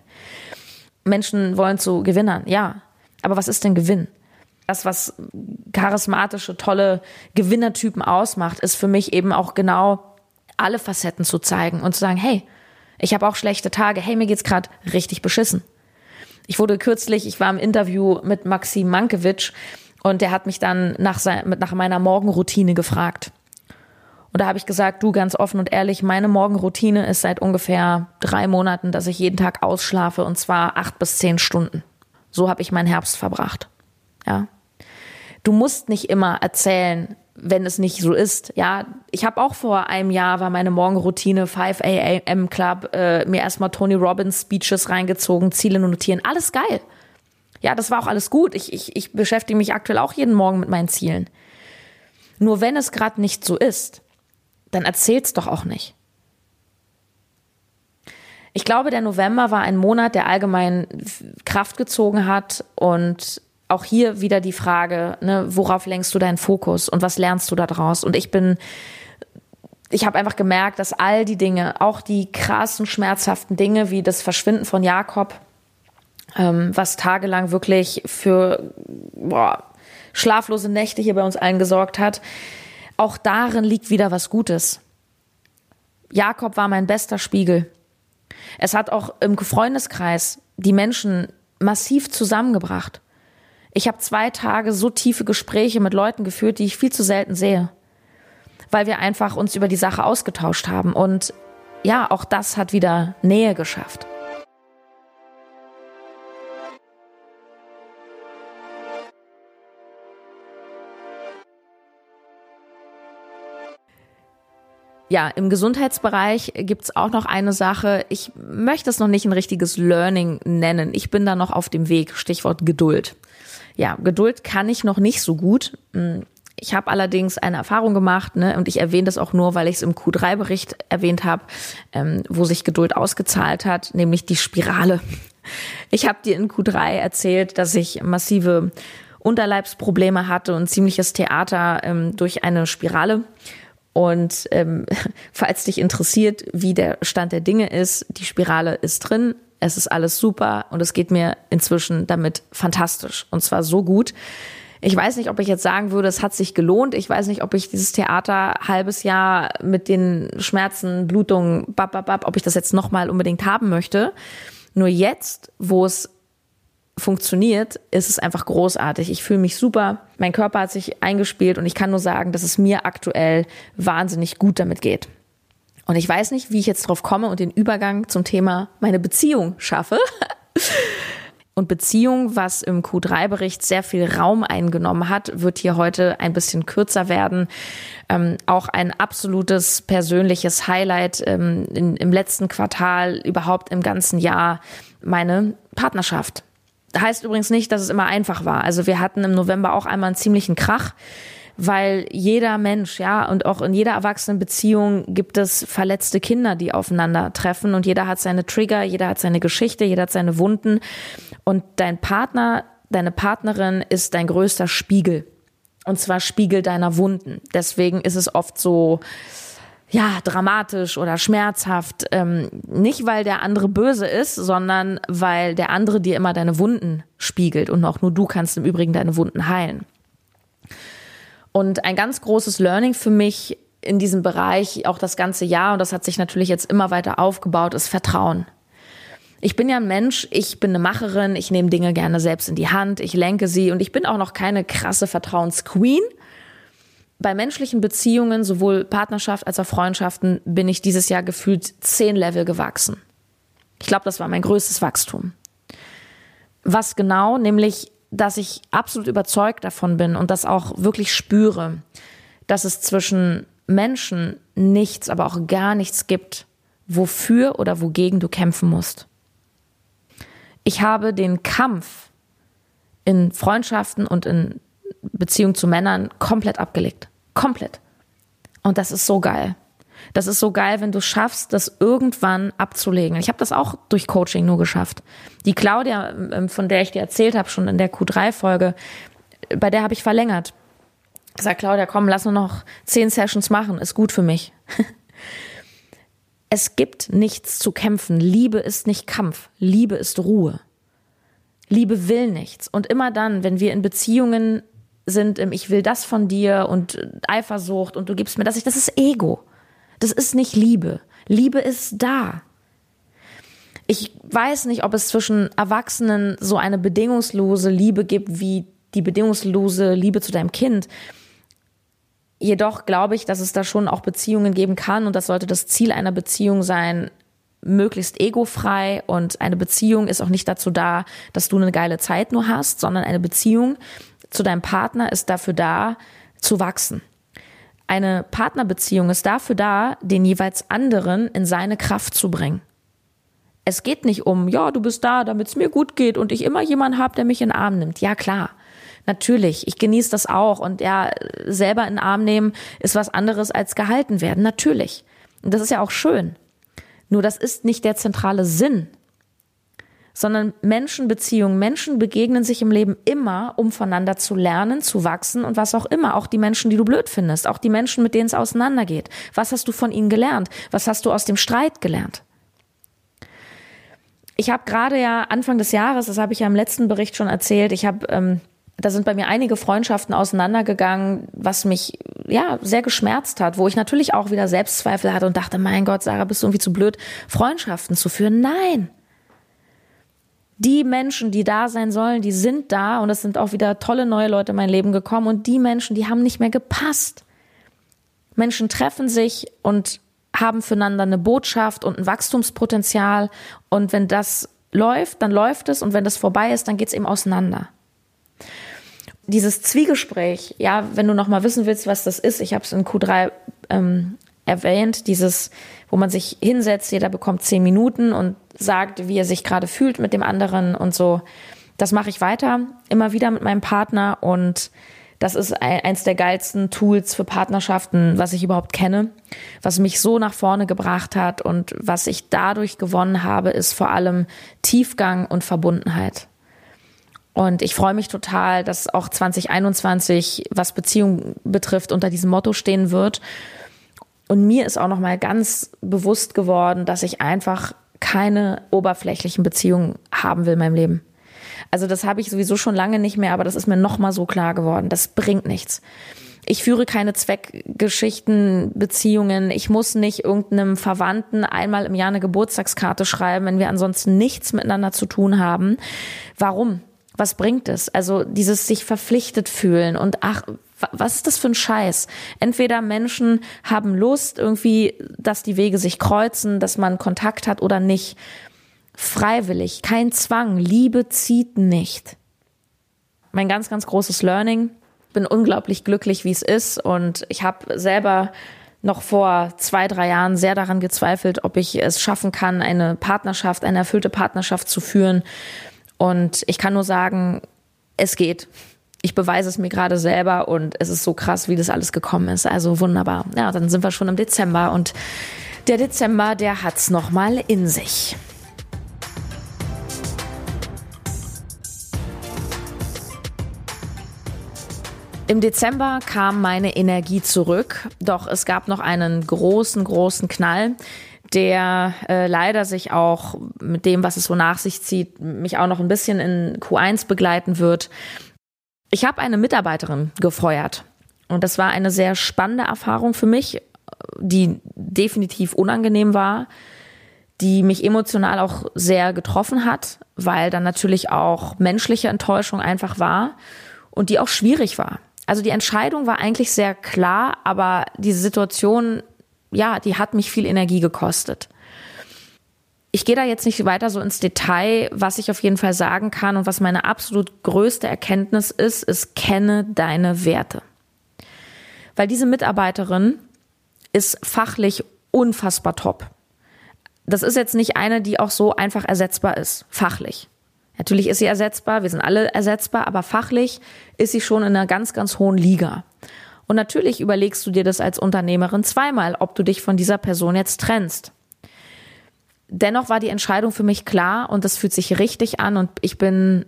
Menschen wollen zu Gewinnern, ja. Aber was ist denn Gewinn? Das, was charismatische, tolle Gewinnertypen ausmacht, ist für mich eben auch genau alle Facetten zu zeigen und zu sagen, hey, ich habe auch schlechte Tage. Hey, mir geht's gerade richtig beschissen. Ich wurde kürzlich, ich war im Interview mit Maxim Mankiewicz und der hat mich dann nach, sein, nach meiner Morgenroutine gefragt. Und da habe ich gesagt, du ganz offen und ehrlich, meine Morgenroutine ist seit ungefähr drei Monaten, dass ich jeden Tag ausschlafe und zwar acht bis zehn Stunden. So habe ich meinen Herbst verbracht. Ja. Du musst nicht immer erzählen, wenn es nicht so ist. Ja, ich habe auch vor einem Jahr war meine Morgenroutine 5 AM Club, äh, mir erstmal Tony Robbins Speeches reingezogen, Ziele notieren, alles geil. Ja, das war auch alles gut. Ich, ich, ich beschäftige mich aktuell auch jeden Morgen mit meinen Zielen. Nur wenn es gerade nicht so ist, dann erzähl's doch auch nicht. Ich glaube, der November war ein Monat, der allgemein Kraft gezogen hat und auch hier wieder die Frage, ne, worauf lenkst du deinen Fokus und was lernst du da draus? Und ich bin, ich habe einfach gemerkt, dass all die Dinge, auch die krassen, schmerzhaften Dinge wie das Verschwinden von Jakob, ähm, was tagelang wirklich für boah, schlaflose Nächte hier bei uns allen gesorgt hat, auch darin liegt wieder was Gutes. Jakob war mein bester Spiegel. Es hat auch im Freundeskreis die Menschen massiv zusammengebracht. Ich habe zwei Tage so tiefe Gespräche mit Leuten geführt, die ich viel zu selten sehe, weil wir einfach uns über die Sache ausgetauscht haben. Und ja, auch das hat wieder Nähe geschafft. Ja, im Gesundheitsbereich gibt's auch noch eine Sache. Ich möchte es noch nicht ein richtiges Learning nennen. Ich bin da noch auf dem Weg. Stichwort Geduld. Ja, Geduld kann ich noch nicht so gut. Hm, ich habe allerdings eine Erfahrung gemacht, ne, und ich erwähne das auch nur, weil ich es im Q3-Bericht erwähnt habe, ähm, wo sich Geduld ausgezahlt hat, nämlich die Spirale. Ich habe dir in Q3 erzählt, dass ich massive Unterleibsprobleme hatte und ziemliches Theater ähm, durch eine Spirale. Und ähm, *laughs* falls dich interessiert, wie der Stand der Dinge ist, die Spirale ist drin, es ist alles super und es geht mir inzwischen damit fantastisch. Und zwar so gut. Ich weiß nicht, ob ich jetzt sagen würde, es hat sich gelohnt. Ich weiß nicht, ob ich dieses Theater halbes Jahr mit den Schmerzen, Blutungen, bab, bab, bab, ob ich das jetzt nochmal unbedingt haben möchte. Nur jetzt, wo es funktioniert, ist es einfach großartig. Ich fühle mich super, mein Körper hat sich eingespielt und ich kann nur sagen, dass es mir aktuell wahnsinnig gut damit geht. Und ich weiß nicht, wie ich jetzt drauf komme und den Übergang zum Thema meine Beziehung schaffe. *laughs* Und Beziehung, was im Q3-Bericht sehr viel Raum eingenommen hat, wird hier heute ein bisschen kürzer werden. Ähm, auch ein absolutes persönliches Highlight ähm, in, im letzten Quartal, überhaupt im ganzen Jahr, meine Partnerschaft. Heißt übrigens nicht, dass es immer einfach war. Also wir hatten im November auch einmal einen ziemlichen Krach, weil jeder Mensch, ja, und auch in jeder Erwachsenenbeziehung gibt es verletzte Kinder, die aufeinandertreffen und jeder hat seine Trigger, jeder hat seine Geschichte, jeder hat seine Wunden und dein Partner, deine Partnerin ist dein größter Spiegel. Und zwar Spiegel deiner Wunden. Deswegen ist es oft so, ja, dramatisch oder schmerzhaft. Ähm, nicht, weil der andere böse ist, sondern weil der andere dir immer deine Wunden spiegelt und auch nur du kannst im Übrigen deine Wunden heilen. Und ein ganz großes Learning für mich in diesem Bereich, auch das ganze Jahr, und das hat sich natürlich jetzt immer weiter aufgebaut, ist Vertrauen. Ich bin ja ein Mensch, ich bin eine Macherin, ich nehme Dinge gerne selbst in die Hand, ich lenke sie und ich bin auch noch keine krasse Vertrauensqueen bei menschlichen Beziehungen, sowohl Partnerschaft als auch Freundschaften, bin ich dieses Jahr gefühlt zehn Level gewachsen. Ich glaube, das war mein größtes Wachstum. Was genau? Nämlich, dass ich absolut überzeugt davon bin und das auch wirklich spüre, dass es zwischen Menschen nichts, aber auch gar nichts gibt, wofür oder wogegen du kämpfen musst. Ich habe den Kampf in Freundschaften und in Beziehung zu Männern komplett abgelegt. Komplett. Und das ist so geil. Das ist so geil, wenn du schaffst, das irgendwann abzulegen. Ich habe das auch durch Coaching nur geschafft. Die Claudia, ähm, von der ich dir erzählt habe, schon in der Q3-Folge, bei der habe ich verlängert. Ich sag Claudia, komm, lass nur noch zehn Sessions machen, ist gut für mich. *laughs* es gibt nichts zu kämpfen. Liebe ist nicht Kampf. Liebe ist Ruhe. Liebe will nichts. Und immer dann, wenn wir in Beziehungen sind im Ich will das von dir und Eifersucht und du gibst mir das. Das ist Ego. Das ist nicht Liebe. Liebe ist da. Ich weiß nicht, ob es zwischen Erwachsenen so eine bedingungslose Liebe gibt wie die bedingungslose Liebe zu deinem Kind. Jedoch glaube ich, dass es da schon auch Beziehungen geben kann und das sollte das Ziel einer Beziehung sein, möglichst egofrei und eine Beziehung ist auch nicht dazu da, dass du eine geile Zeit nur hast, sondern eine Beziehung zu deinem Partner ist dafür da, zu wachsen. Eine Partnerbeziehung ist dafür da, den jeweils anderen in seine Kraft zu bringen. Es geht nicht um, ja, du bist da, damit es mir gut geht und ich immer jemanden habe, der mich in den Arm nimmt. Ja, klar. Natürlich, ich genieße das auch und ja, selber in den Arm nehmen ist was anderes als gehalten werden. Natürlich. Und das ist ja auch schön. Nur das ist nicht der zentrale Sinn sondern Menschenbeziehungen, Menschen begegnen sich im Leben immer, um voneinander zu lernen, zu wachsen und was auch immer. Auch die Menschen, die du blöd findest, auch die Menschen, mit denen es auseinandergeht. Was hast du von ihnen gelernt? Was hast du aus dem Streit gelernt? Ich habe gerade ja Anfang des Jahres, das habe ich ja im letzten Bericht schon erzählt, ich habe ähm, da sind bei mir einige Freundschaften auseinandergegangen, was mich ja sehr geschmerzt hat, wo ich natürlich auch wieder Selbstzweifel hatte und dachte, mein Gott, Sarah, bist du irgendwie zu blöd, Freundschaften zu führen? Nein, die Menschen, die da sein sollen, die sind da und es sind auch wieder tolle neue Leute in mein Leben gekommen und die Menschen, die haben nicht mehr gepasst. Menschen treffen sich und haben füreinander eine Botschaft und ein Wachstumspotenzial und wenn das läuft, dann läuft es und wenn das vorbei ist, dann geht es eben auseinander. Dieses Zwiegespräch, ja, wenn du noch mal wissen willst, was das ist, ich habe es in Q3 ähm, erwähnt, dieses, wo man sich hinsetzt, jeder bekommt zehn Minuten und sagt, wie er sich gerade fühlt mit dem anderen und so. Das mache ich weiter, immer wieder mit meinem Partner und das ist eins der geilsten Tools für Partnerschaften, was ich überhaupt kenne, was mich so nach vorne gebracht hat und was ich dadurch gewonnen habe, ist vor allem Tiefgang und Verbundenheit. Und ich freue mich total, dass auch 2021, was Beziehung betrifft, unter diesem Motto stehen wird. Und mir ist auch noch mal ganz bewusst geworden, dass ich einfach keine oberflächlichen Beziehungen haben will in meinem Leben. Also das habe ich sowieso schon lange nicht mehr, aber das ist mir noch mal so klar geworden. Das bringt nichts. Ich führe keine Zweckgeschichten, Beziehungen. Ich muss nicht irgendeinem Verwandten einmal im Jahr eine Geburtstagskarte schreiben, wenn wir ansonsten nichts miteinander zu tun haben. Warum? Was bringt es? Also dieses sich verpflichtet fühlen und ach, was ist das für ein Scheiß? Entweder Menschen haben Lust irgendwie, dass die Wege sich kreuzen, dass man Kontakt hat oder nicht. Freiwillig, kein Zwang. Liebe zieht nicht. Mein ganz, ganz großes Learning. Bin unglaublich glücklich, wie es ist. Und ich habe selber noch vor zwei, drei Jahren sehr daran gezweifelt, ob ich es schaffen kann, eine Partnerschaft, eine erfüllte Partnerschaft zu führen. Und ich kann nur sagen, es geht ich beweise es mir gerade selber und es ist so krass, wie das alles gekommen ist. Also wunderbar. Ja, dann sind wir schon im Dezember und der Dezember, der hat's noch mal in sich. Im Dezember kam meine Energie zurück, doch es gab noch einen großen, großen Knall, der äh, leider sich auch mit dem, was es so nach sich zieht, mich auch noch ein bisschen in Q1 begleiten wird. Ich habe eine Mitarbeiterin gefeuert und das war eine sehr spannende Erfahrung für mich, die definitiv unangenehm war, die mich emotional auch sehr getroffen hat, weil dann natürlich auch menschliche Enttäuschung einfach war und die auch schwierig war. Also die Entscheidung war eigentlich sehr klar, aber diese Situation, ja, die hat mich viel Energie gekostet ich gehe da jetzt nicht weiter so ins Detail. Was ich auf jeden Fall sagen kann und was meine absolut größte Erkenntnis ist, ist, kenne deine Werte. Weil diese Mitarbeiterin ist fachlich unfassbar top. Das ist jetzt nicht eine, die auch so einfach ersetzbar ist, fachlich. Natürlich ist sie ersetzbar, wir sind alle ersetzbar, aber fachlich ist sie schon in einer ganz, ganz hohen Liga. Und natürlich überlegst du dir das als Unternehmerin zweimal, ob du dich von dieser Person jetzt trennst. Dennoch war die Entscheidung für mich klar und das fühlt sich richtig an und ich bin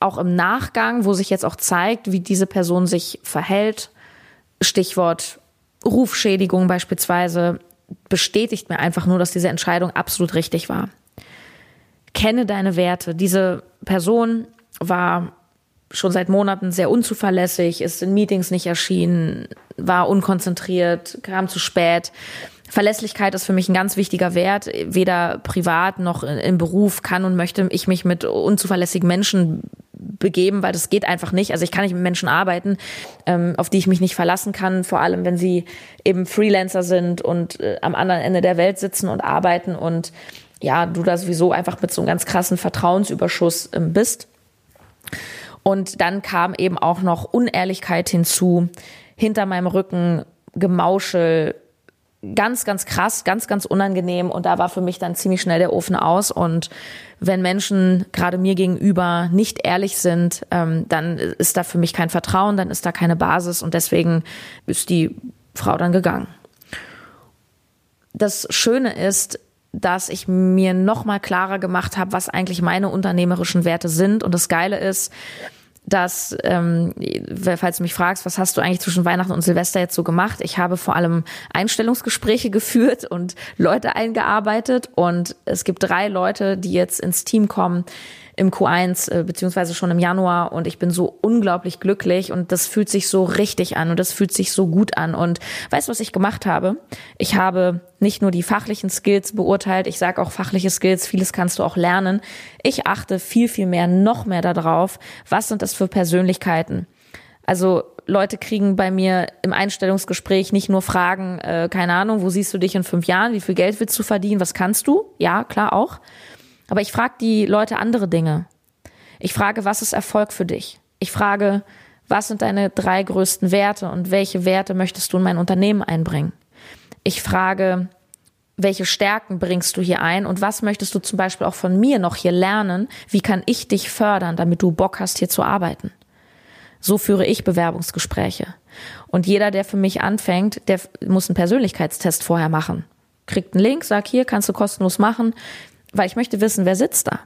auch im Nachgang, wo sich jetzt auch zeigt, wie diese Person sich verhält, Stichwort Rufschädigung beispielsweise, bestätigt mir einfach nur, dass diese Entscheidung absolut richtig war. Kenne deine Werte. Diese Person war schon seit Monaten sehr unzuverlässig, ist in Meetings nicht erschienen, war unkonzentriert, kam zu spät. Verlässlichkeit ist für mich ein ganz wichtiger Wert. Weder privat noch im Beruf kann und möchte ich mich mit unzuverlässigen Menschen begeben, weil das geht einfach nicht. Also ich kann nicht mit Menschen arbeiten, ähm, auf die ich mich nicht verlassen kann, vor allem wenn sie eben Freelancer sind und äh, am anderen Ende der Welt sitzen und arbeiten und ja, du da sowieso einfach mit so einem ganz krassen Vertrauensüberschuss ähm, bist. Und dann kam eben auch noch Unehrlichkeit hinzu, hinter meinem Rücken Gemauschel, ganz, ganz krass, ganz, ganz unangenehm. Und da war für mich dann ziemlich schnell der Ofen aus. Und wenn Menschen gerade mir gegenüber nicht ehrlich sind, ähm, dann ist da für mich kein Vertrauen, dann ist da keine Basis. Und deswegen ist die Frau dann gegangen. Das Schöne ist, dass ich mir noch mal klarer gemacht habe, was eigentlich meine unternehmerischen Werte sind. Und das Geile ist, dass, ähm, falls du mich fragst, was hast du eigentlich zwischen Weihnachten und Silvester jetzt so gemacht? Ich habe vor allem Einstellungsgespräche *laughs* geführt und Leute eingearbeitet und es gibt drei Leute, die jetzt ins Team kommen, im Q1 äh, beziehungsweise schon im Januar und ich bin so unglaublich glücklich und das fühlt sich so richtig an und das fühlt sich so gut an und weißt du, was ich gemacht habe? Ich habe nicht nur die fachlichen Skills beurteilt, ich sage auch fachliche Skills, vieles kannst du auch lernen. Ich achte viel, viel mehr, noch mehr darauf, was sind das für Persönlichkeiten? Also Leute kriegen bei mir im Einstellungsgespräch nicht nur Fragen, äh, keine Ahnung, wo siehst du dich in fünf Jahren, wie viel Geld willst du verdienen, was kannst du? Ja, klar auch. Aber ich frage die Leute andere Dinge. Ich frage, was ist Erfolg für dich? Ich frage, was sind deine drei größten Werte und welche Werte möchtest du in mein Unternehmen einbringen? Ich frage, welche Stärken bringst du hier ein und was möchtest du zum Beispiel auch von mir noch hier lernen? Wie kann ich dich fördern, damit du Bock hast, hier zu arbeiten? So führe ich Bewerbungsgespräche. Und jeder, der für mich anfängt, der muss einen Persönlichkeitstest vorher machen. Kriegt einen Link, sag hier, kannst du kostenlos machen weil ich möchte wissen, wer sitzt da.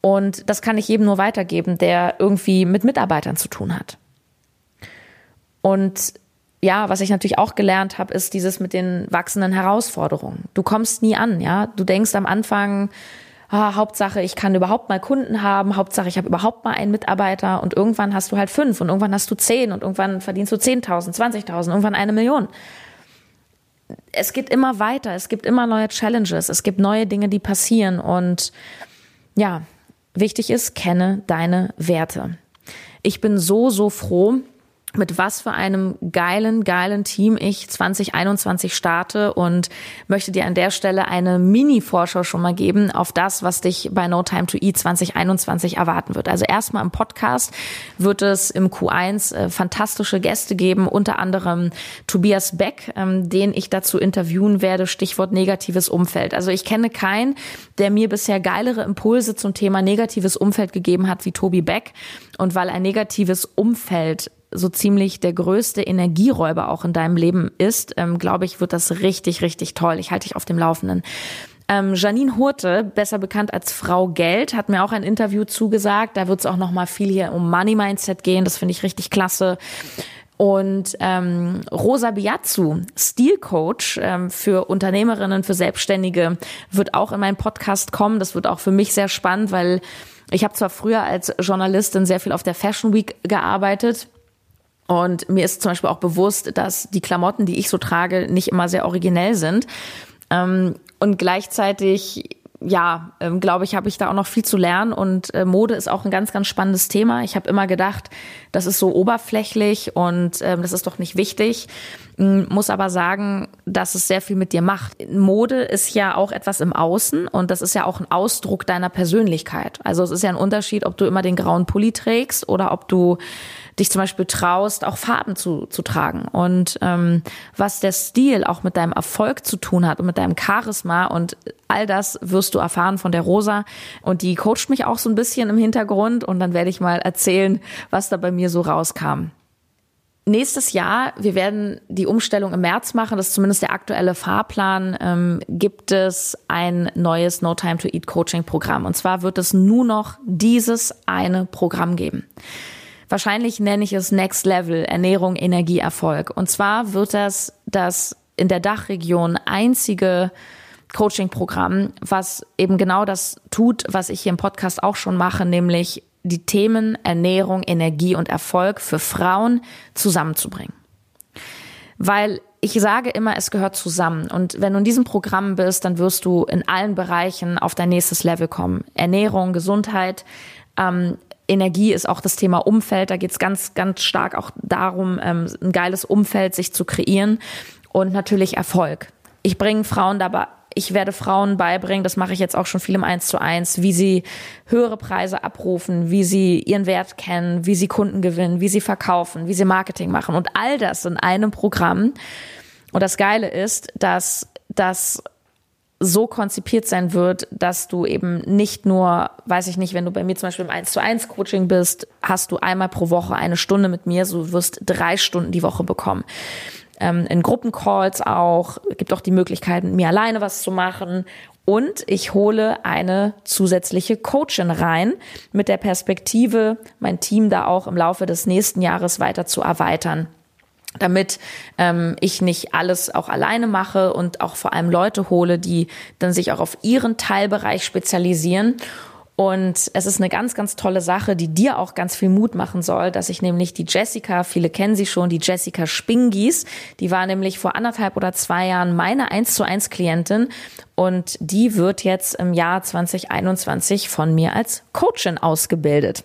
Und das kann ich jedem nur weitergeben, der irgendwie mit Mitarbeitern zu tun hat. Und ja, was ich natürlich auch gelernt habe, ist dieses mit den wachsenden Herausforderungen. Du kommst nie an, ja. Du denkst am Anfang, ah, Hauptsache, ich kann überhaupt mal Kunden haben, Hauptsache, ich habe überhaupt mal einen Mitarbeiter und irgendwann hast du halt fünf und irgendwann hast du zehn und irgendwann verdienst du 10.000, 20.000, irgendwann eine Million es geht immer weiter, es gibt immer neue Challenges, es gibt neue Dinge, die passieren und ja, wichtig ist, kenne deine Werte. Ich bin so, so froh, mit was für einem geilen, geilen Team ich 2021 starte und möchte dir an der Stelle eine Mini-Vorschau schon mal geben auf das, was dich bei No Time to Eat 2021 erwarten wird. Also erstmal im Podcast wird es im Q1 äh, fantastische Gäste geben, unter anderem Tobias Beck, ähm, den ich dazu interviewen werde, Stichwort negatives Umfeld. Also ich kenne keinen, der mir bisher geilere Impulse zum Thema negatives Umfeld gegeben hat wie Tobi Beck. Und weil ein negatives Umfeld so ziemlich der größte Energieräuber auch in deinem Leben ist, ähm, glaube ich, wird das richtig, richtig toll. Ich halte dich auf dem Laufenden. Ähm, Janine Hurte, besser bekannt als Frau Geld, hat mir auch ein Interview zugesagt. Da wird es auch noch mal viel hier um Money Mindset gehen. Das finde ich richtig klasse. Und ähm, Rosa Biazzu, Stilcoach ähm, für Unternehmerinnen, für Selbstständige, wird auch in meinen Podcast kommen. Das wird auch für mich sehr spannend, weil ich habe zwar früher als Journalistin sehr viel auf der Fashion Week gearbeitet, und mir ist zum Beispiel auch bewusst, dass die Klamotten, die ich so trage, nicht immer sehr originell sind. Ähm, und gleichzeitig ja, ähm, glaube ich, habe ich da auch noch viel zu lernen und äh, Mode ist auch ein ganz, ganz spannendes Thema. Ich habe immer gedacht, das ist so oberflächlich und ähm, das ist doch nicht wichtig. Ähm, muss aber sagen, dass es sehr viel mit dir macht. Mode ist ja auch etwas im Außen und das ist ja auch ein Ausdruck deiner Persönlichkeit. Also es ist ja ein Unterschied, ob du immer den grauen Pulli trägst oder ob du dich zum Beispiel traust, auch Farben zu, zu tragen. Und ähm, was der Stil auch mit deinem Erfolg zu tun hat und mit deinem Charisma und all das wirst du erfahren von der Rosa. Und die coacht mich auch so ein bisschen im Hintergrund und dann werde ich mal erzählen, was da bei mir so rauskam. Nächstes Jahr, wir werden die Umstellung im März machen, das ist zumindest der aktuelle Fahrplan, ähm, gibt es ein neues No Time to Eat Coaching Programm. Und zwar wird es nur noch dieses eine Programm geben. Wahrscheinlich nenne ich es Next Level Ernährung, Energie, Erfolg. Und zwar wird das das in der Dachregion einzige Coaching-Programm, was eben genau das tut, was ich hier im Podcast auch schon mache, nämlich die Themen Ernährung, Energie und Erfolg für Frauen zusammenzubringen. Weil ich sage immer, es gehört zusammen. Und wenn du in diesem Programm bist, dann wirst du in allen Bereichen auf dein nächstes Level kommen. Ernährung, Gesundheit, ähm, Energie ist auch das Thema Umfeld. Da geht es ganz, ganz stark auch darum, ähm, ein geiles Umfeld sich zu kreieren und natürlich Erfolg. ich bringe Frauen dabei, ich werde Frauen beibringen, das mache ich jetzt auch schon viel im Eins zu eins, wie sie höhere Preise abrufen, wie sie ihren Wert kennen, wie sie Kunden gewinnen, wie sie verkaufen, wie sie Marketing machen und all das in einem Programm. Und das Geile ist, dass das so konzipiert sein wird, dass du eben nicht nur, weiß ich nicht, wenn du bei mir zum Beispiel im 1 zu 1 Coaching bist, hast du einmal pro Woche eine Stunde mit mir, so wirst drei Stunden die Woche bekommen ähm, in Gruppencalls auch, gibt auch die Möglichkeit, mit mir alleine was zu machen. Und ich hole eine zusätzliche Coachin rein mit der Perspektive, mein Team da auch im Laufe des nächsten Jahres weiter zu erweitern damit ähm, ich nicht alles auch alleine mache und auch vor allem Leute hole, die dann sich auch auf ihren Teilbereich spezialisieren und es ist eine ganz, ganz tolle Sache, die dir auch ganz viel Mut machen soll, dass ich nämlich die Jessica, viele kennen sie schon, die Jessica Spingies, die war nämlich vor anderthalb oder zwei Jahren meine 1 zu 1 Klientin und die wird jetzt im Jahr 2021 von mir als Coachin ausgebildet.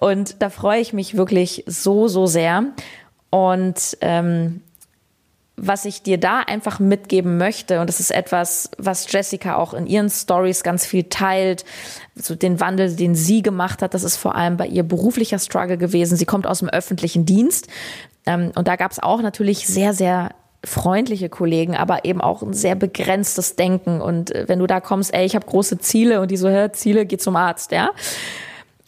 Und da freue ich mich wirklich so, so sehr. Und ähm, was ich dir da einfach mitgeben möchte, und das ist etwas, was Jessica auch in ihren Stories ganz viel teilt, so den Wandel, den sie gemacht hat, das ist vor allem bei ihr beruflicher Struggle gewesen. Sie kommt aus dem öffentlichen Dienst ähm, und da gab es auch natürlich sehr, sehr freundliche Kollegen, aber eben auch ein sehr begrenztes Denken. Und äh, wenn du da kommst, ey, ich habe große Ziele und die so, hör, Ziele, geh zum Arzt, ja.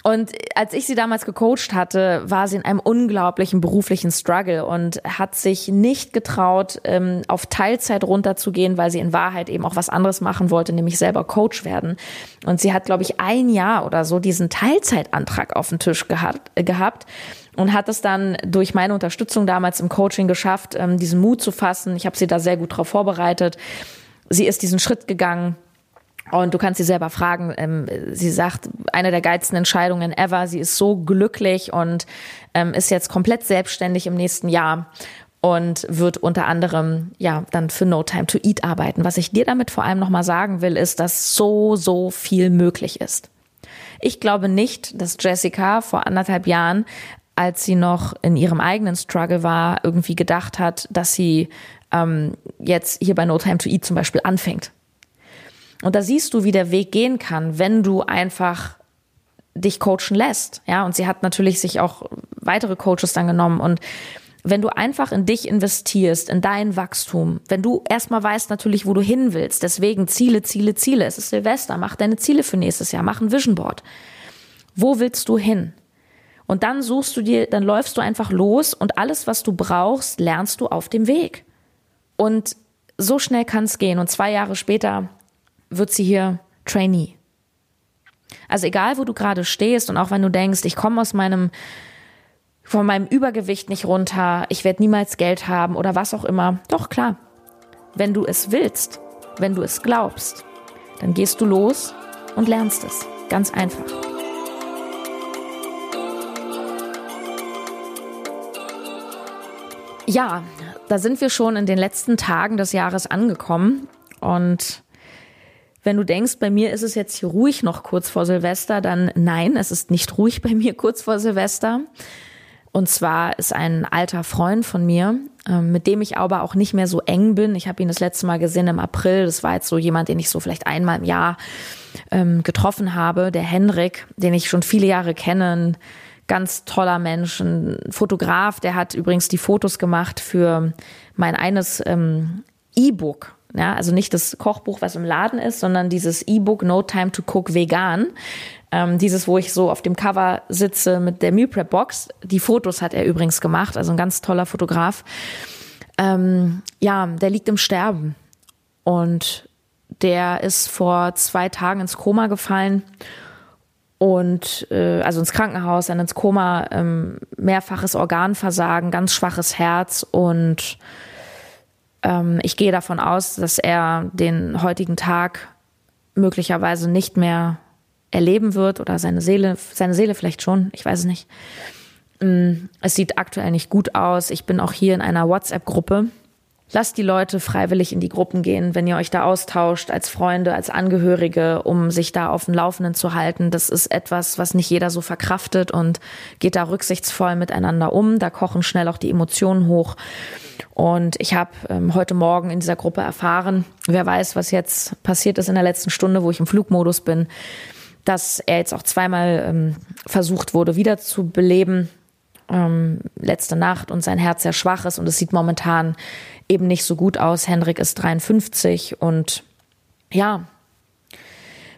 Und als ich sie damals gecoacht hatte, war sie in einem unglaublichen beruflichen Struggle und hat sich nicht getraut, ähm, auf Teilzeit runterzugehen, weil sie in Wahrheit eben auch was anderes machen wollte, nämlich selber Coach werden. Und sie hat, glaube ich, ein Jahr oder so diesen Teilzeitantrag auf den Tisch gehabt, äh, gehabt und hat es dann durch meine Unterstützung damals im Coaching geschafft, ähm, diesen Mut zu fassen. Ich habe sie da sehr gut drauf vorbereitet. Sie ist diesen Schritt gegangen und du kannst sie selber fragen. Ähm, sie sagt, eine der geilsten Entscheidungen ever. Sie ist so glücklich und ähm, ist jetzt komplett selbstständig im nächsten Jahr und wird unter anderem ja dann für No Time to Eat arbeiten. Was ich dir damit vor allem nochmal sagen will, ist, dass so, so viel möglich ist. Ich glaube nicht, dass Jessica vor anderthalb Jahren, als sie noch in ihrem eigenen Struggle war, irgendwie gedacht hat, dass sie ähm, jetzt hier bei No Time to Eat zum Beispiel anfängt und da siehst du, wie der Weg gehen kann, wenn du einfach dich coachen lässt. Ja, und sie hat natürlich sich auch weitere Coaches dann genommen und wenn du einfach in dich investierst, in dein Wachstum, wenn du erstmal weißt natürlich, wo du hin willst, deswegen Ziele, Ziele, Ziele. Es ist Silvester, mach deine Ziele für nächstes Jahr, mach ein Vision Board. Wo willst du hin? Und dann suchst du dir, dann läufst du einfach los und alles, was du brauchst, lernst du auf dem Weg. Und so schnell kann es gehen. Und zwei Jahre später wird sie hier Trainee. Also egal, wo du gerade stehst und auch wenn du denkst, ich komme aus meinem von meinem Übergewicht nicht runter, ich werde niemals Geld haben oder was auch immer. Doch klar. Wenn du es willst, wenn du es glaubst, dann gehst du los und lernst es. Ganz einfach. Ja, da sind wir schon in den letzten Tagen des Jahres angekommen und wenn du denkst, bei mir ist es jetzt hier ruhig noch kurz vor Silvester, dann nein, es ist nicht ruhig bei mir kurz vor Silvester. Und zwar ist ein alter Freund von mir, ähm, mit dem ich aber auch nicht mehr so eng bin. Ich habe ihn das letzte Mal gesehen im April. Das war jetzt so jemand, den ich so vielleicht einmal im Jahr ähm, getroffen habe. Der Henrik, den ich schon viele Jahre kenne. Ein ganz toller Mensch, ein Fotograf. Der hat übrigens die Fotos gemacht für mein eines ähm, E-Book ja, also nicht das Kochbuch, was im Laden ist, sondern dieses E-Book No Time to Cook Vegan. Ähm, dieses, wo ich so auf dem Cover sitze mit der Meal Prep Box. Die Fotos hat er übrigens gemacht, also ein ganz toller Fotograf. Ähm, ja, der liegt im Sterben. Und der ist vor zwei Tagen ins Koma gefallen und äh, also ins Krankenhaus, dann ins Koma, ähm, mehrfaches Organversagen, ganz schwaches Herz und ähm, ich gehe davon aus, dass er den heutigen Tag möglicherweise nicht mehr erleben wird oder seine Seele, seine Seele vielleicht schon, ich weiß es nicht. Mm, es sieht aktuell nicht gut aus. Ich bin auch hier in einer WhatsApp-Gruppe Lasst die Leute freiwillig in die Gruppen gehen, wenn ihr euch da austauscht, als Freunde, als Angehörige, um sich da auf dem Laufenden zu halten. Das ist etwas, was nicht jeder so verkraftet und geht da rücksichtsvoll miteinander um. Da kochen schnell auch die Emotionen hoch. Und ich habe ähm, heute Morgen in dieser Gruppe erfahren, wer weiß, was jetzt passiert ist in der letzten Stunde, wo ich im Flugmodus bin, dass er jetzt auch zweimal ähm, versucht wurde, wiederzubeleben ähm, letzte Nacht und sein Herz sehr schwach ist und es sieht momentan eben nicht so gut aus. Hendrik ist 53 und ja,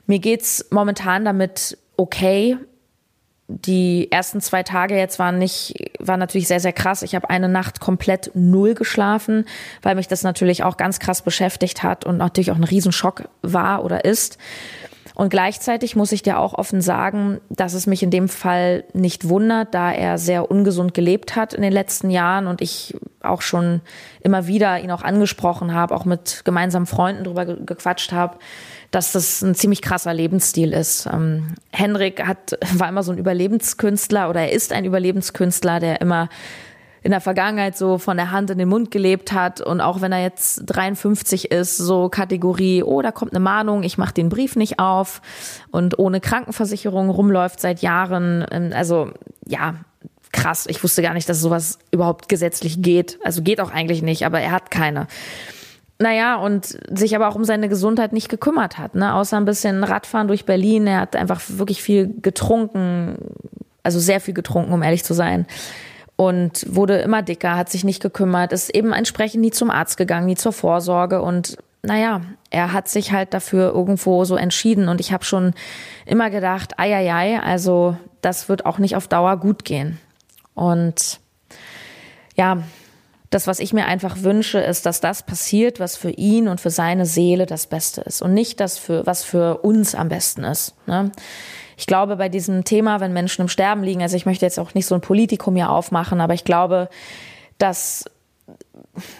mir geht's momentan damit okay. Die ersten zwei Tage jetzt waren nicht, waren natürlich sehr, sehr krass. Ich habe eine Nacht komplett null geschlafen, weil mich das natürlich auch ganz krass beschäftigt hat und natürlich auch ein Riesenschock war oder ist. Und gleichzeitig muss ich dir auch offen sagen, dass es mich in dem Fall nicht wundert, da er sehr ungesund gelebt hat in den letzten Jahren und ich auch schon immer wieder ihn auch angesprochen habe, auch mit gemeinsamen Freunden drüber gequatscht habe, dass das ein ziemlich krasser Lebensstil ist. Ähm, Henrik hat, war immer so ein Überlebenskünstler oder er ist ein Überlebenskünstler, der immer in der Vergangenheit so von der Hand in den Mund gelebt hat und auch wenn er jetzt 53 ist, so Kategorie, oh, da kommt eine Mahnung, ich mache den Brief nicht auf und ohne Krankenversicherung rumläuft seit Jahren. Ähm, also ja, krass. Ich wusste gar nicht, dass sowas überhaupt gesetzlich geht. Also geht auch eigentlich nicht, aber er hat keine. Naja, und sich aber auch um seine Gesundheit nicht gekümmert hat, ne? Außer ein bisschen Radfahren durch Berlin. Er hat einfach wirklich viel getrunken, also sehr viel getrunken, um ehrlich zu sein und wurde immer dicker, hat sich nicht gekümmert, ist eben entsprechend nie zum Arzt gegangen, nie zur Vorsorge und naja, er hat sich halt dafür irgendwo so entschieden und ich habe schon immer gedacht, ei, ei, ei, also das wird auch nicht auf Dauer gut gehen. Und ja, das, was ich mir einfach wünsche, ist, dass das passiert, was für ihn und für seine Seele das Beste ist und nicht das, für, was für uns am besten ist. Ne? Ich glaube, bei diesem Thema, wenn Menschen im Sterben liegen, also ich möchte jetzt auch nicht so ein Politikum hier aufmachen, aber ich glaube, dass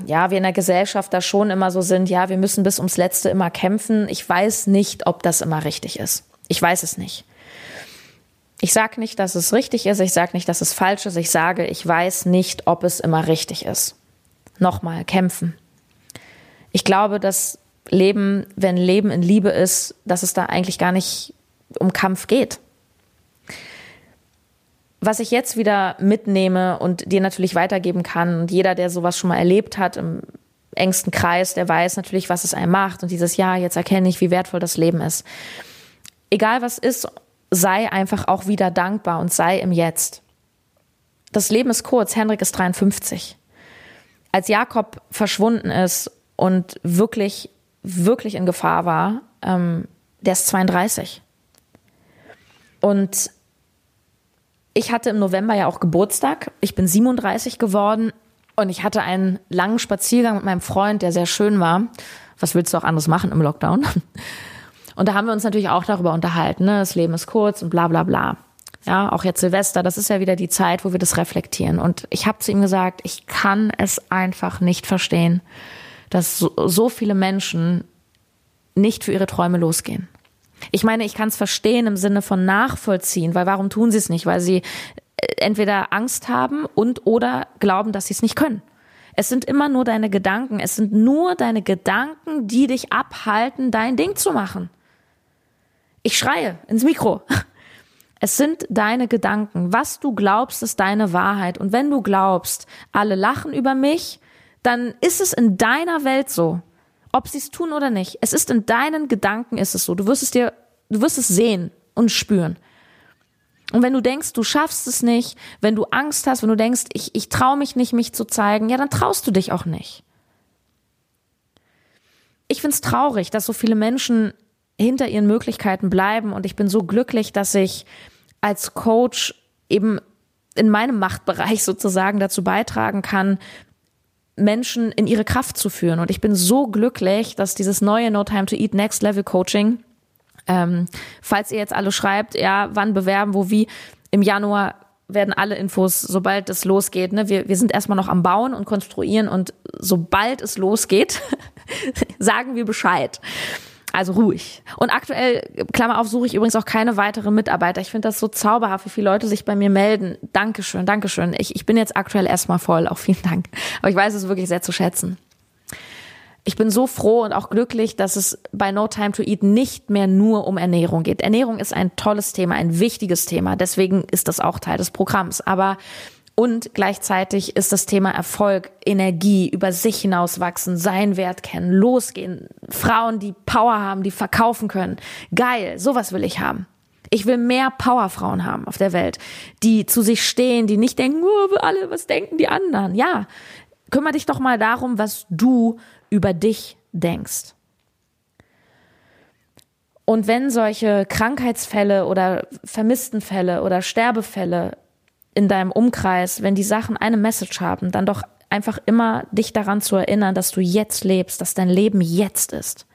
ja, wir in der Gesellschaft da schon immer so sind, ja, wir müssen bis ums Letzte immer kämpfen. Ich weiß nicht, ob das immer richtig ist. Ich weiß es nicht. Ich sage nicht, dass es richtig ist, ich sage nicht, dass es falsch ist, ich sage, ich weiß nicht, ob es immer richtig ist. Nochmal, kämpfen. Ich glaube, dass Leben, wenn Leben in Liebe ist, dass es da eigentlich gar nicht um Kampf geht. Was ich jetzt wieder mitnehme und dir natürlich weitergeben kann, und jeder, der sowas schon mal erlebt hat im engsten Kreis, der weiß natürlich, was es einem macht. Und dieses Jahr, jetzt erkenne ich, wie wertvoll das Leben ist. Egal was ist, sei einfach auch wieder dankbar und sei im Jetzt. Das Leben ist kurz. Henrik ist 53. Als Jakob verschwunden ist und wirklich, wirklich in Gefahr war, ähm, der ist 32. Und ich hatte im November ja auch Geburtstag. Ich bin 37 geworden und ich hatte einen langen Spaziergang mit meinem Freund, der sehr schön war. Was willst du auch anderes machen im Lockdown? *laughs* Und da haben wir uns natürlich auch darüber unterhalten, ne? das Leben ist kurz und bla bla bla. Ja, auch jetzt Silvester, das ist ja wieder die Zeit, wo wir das reflektieren. Und ich habe zu ihm gesagt, ich kann es einfach nicht verstehen, dass so, so viele Menschen nicht für ihre Träume losgehen. Ich meine, ich kann es verstehen im Sinne von nachvollziehen, weil warum tun sie es nicht? Weil sie äh, entweder Angst haben und oder glauben, dass sie es nicht können. Es sind immer nur deine Gedanken. Es sind nur deine Gedanken, die dich abhalten, dein Ding zu machen. Ich schreie ins Mikro. *laughs* Es sind deine Gedanken. Was du glaubst, ist deine Wahrheit. Und wenn du glaubst, alle lachen über mich, dann ist es in deiner Welt so ob sie es tun oder nicht. Es ist in deinen Gedanken ist es so. Du wirst es dir, du wirst es sehen und spüren. Und wenn du denkst, du schaffst es nicht, wenn du Angst hast, wenn du denkst, ich, ich traue mich nicht, mich zu zeigen, ja, dann traust du dich auch nicht. Ich find's traurig, dass so viele Menschen hinter ihren Möglichkeiten bleiben und ich bin so glücklich, dass ich als Coach eben in meinem Machtbereich *laughs* sozusagen dazu beitragen kann, Menschen in ihre Kraft zu führen. Und ich bin so glücklich, dass dieses neue No Time to Eat Next Level Coaching, ähm, falls ihr jetzt alle schreibt, ja, wann bewerben, wo, wie, im Januar werden alle Infos, sobald es losgeht. Ne? Wir, wir sind erstmal noch am Bauen und konstruieren und sobald es losgeht, *laughs* sagen wir Bescheid. Also ruhig. Und aktuell, Klammer auf, suche ich übrigens auch keine weiteren Mitarbeiter. Ich finde das so zauberhaft, wie viele Leute sich bei mir melden. Dankeschön, Dankeschön. Ich, ich bin jetzt aktuell erstmal voll. Auch vielen Dank. Aber ich weiß es wirklich sehr zu schätzen. Ich bin so froh und auch glücklich, dass es bei No Time to Eat nicht mehr nur um Ernährung geht. Ernährung ist ein tolles Thema, ein wichtiges Thema. Deswegen ist das auch Teil des Programms. Aber und gleichzeitig ist das Thema Erfolg, Energie, über sich hinauswachsen, seinen Wert kennen, losgehen. Frauen, die Power haben, die verkaufen können. Geil, sowas will ich haben. Ich will mehr Powerfrauen haben auf der Welt, die zu sich stehen, die nicht denken, oh, alle, was denken die anderen? Ja, kümmere dich doch mal darum, was du über dich denkst. Und wenn solche Krankheitsfälle oder Vermisstenfälle oder Sterbefälle in deinem Umkreis, wenn die Sachen eine Message haben, dann doch einfach immer dich daran zu erinnern, dass du jetzt lebst, dass dein Leben jetzt ist.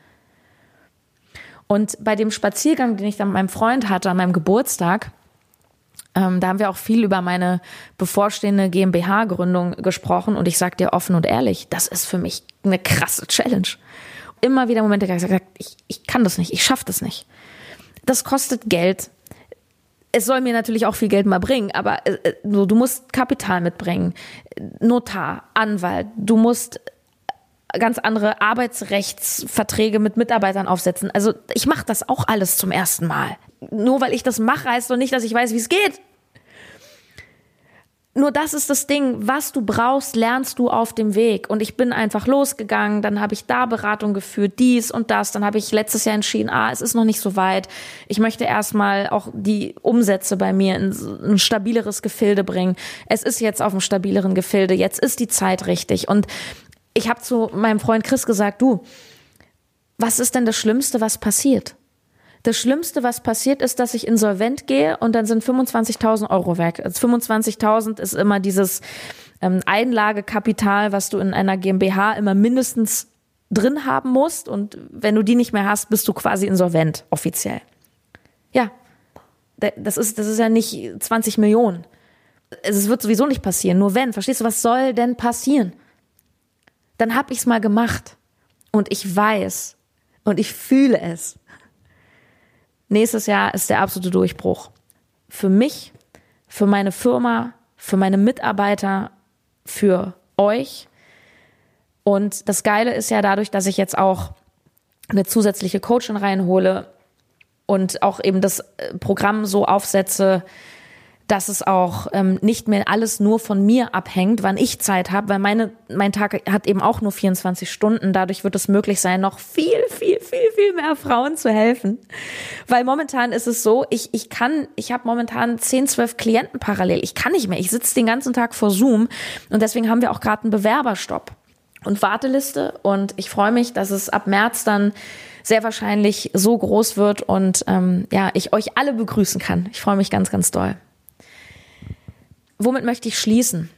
Und bei dem Spaziergang, den ich dann mit meinem Freund hatte an meinem Geburtstag, ähm, da haben wir auch viel über meine bevorstehende GmbH-Gründung gesprochen und ich sag dir offen und ehrlich, das ist für mich eine krasse Challenge. Immer wieder Momente gesagt, ich, ich kann das nicht, ich schaffe das nicht. Das kostet Geld. Es soll mir natürlich auch viel Geld mal bringen, aber äh, äh du musst Kapital mitbringen, Notar, Anwalt, du musst ganz andere Arbeitsrechtsverträge mit Mitarbeitern aufsetzen. Also ich mache das auch alles zum ersten Mal. Nur weil ich das mache, heißt doch nicht, dass ich weiß, wie es geht. Nur das ist das Ding, was du brauchst, lernst du auf dem Weg. Und ich bin einfach losgegangen, dann habe ich da Beratung geführt, dies und das. Dann habe ich letztes Jahr entschieden, ah, es ist noch nicht so weit. Ich möchte erstmal auch die Umsätze bei mir in ein stabileres Gefilde bringen. Es ist jetzt auf einem stabileren Gefilde, jetzt ist die Zeit richtig. Und ich habe zu meinem Freund Chris gesagt, du, was ist denn das Schlimmste, was passiert? Das Schlimmste, was passiert, ist, dass ich insolvent gehe und dann sind 25.000 Euro weg. Also 25.000 ist immer dieses ähm, Einlagekapital, was du in einer GmbH immer mindestens drin haben musst. Und wenn du die nicht mehr hast, bist du quasi insolvent, offiziell. Ja, das ist, das ist ja nicht 20 Millionen. Es wird sowieso nicht passieren. Nur wenn, verstehst du, was soll denn passieren? dann habe ich es mal gemacht und ich weiß und ich fühle es. Nächstes Jahr ist der absolute Durchbruch. Für mich, für meine Firma, für meine Mitarbeiter, für euch. Und das Geile ist ja dadurch, dass ich jetzt auch eine zusätzliche Coachin reinhole und auch eben das äh, Programm so aufsetze, dass es auch ähm, nicht mehr alles nur von mir abhängt, wann ich Zeit habe, weil meine, mein Tag hat eben auch nur 24 Stunden. Dadurch wird es möglich sein, noch viel, viel, viel, viel mehr Frauen zu helfen. Weil momentan ist es so, ich, ich kann, ich habe momentan 10, 12 Klienten parallel. Ich kann nicht mehr. Ich sitze den ganzen Tag vor Zoom und deswegen haben wir auch gerade einen Bewerberstopp und Warteliste. Und ich freue mich, dass es ab März dann sehr wahrscheinlich so groß wird und ähm, ja, ich euch alle begrüßen kann. Ich freue mich ganz, ganz doll womit möchte ich schließen?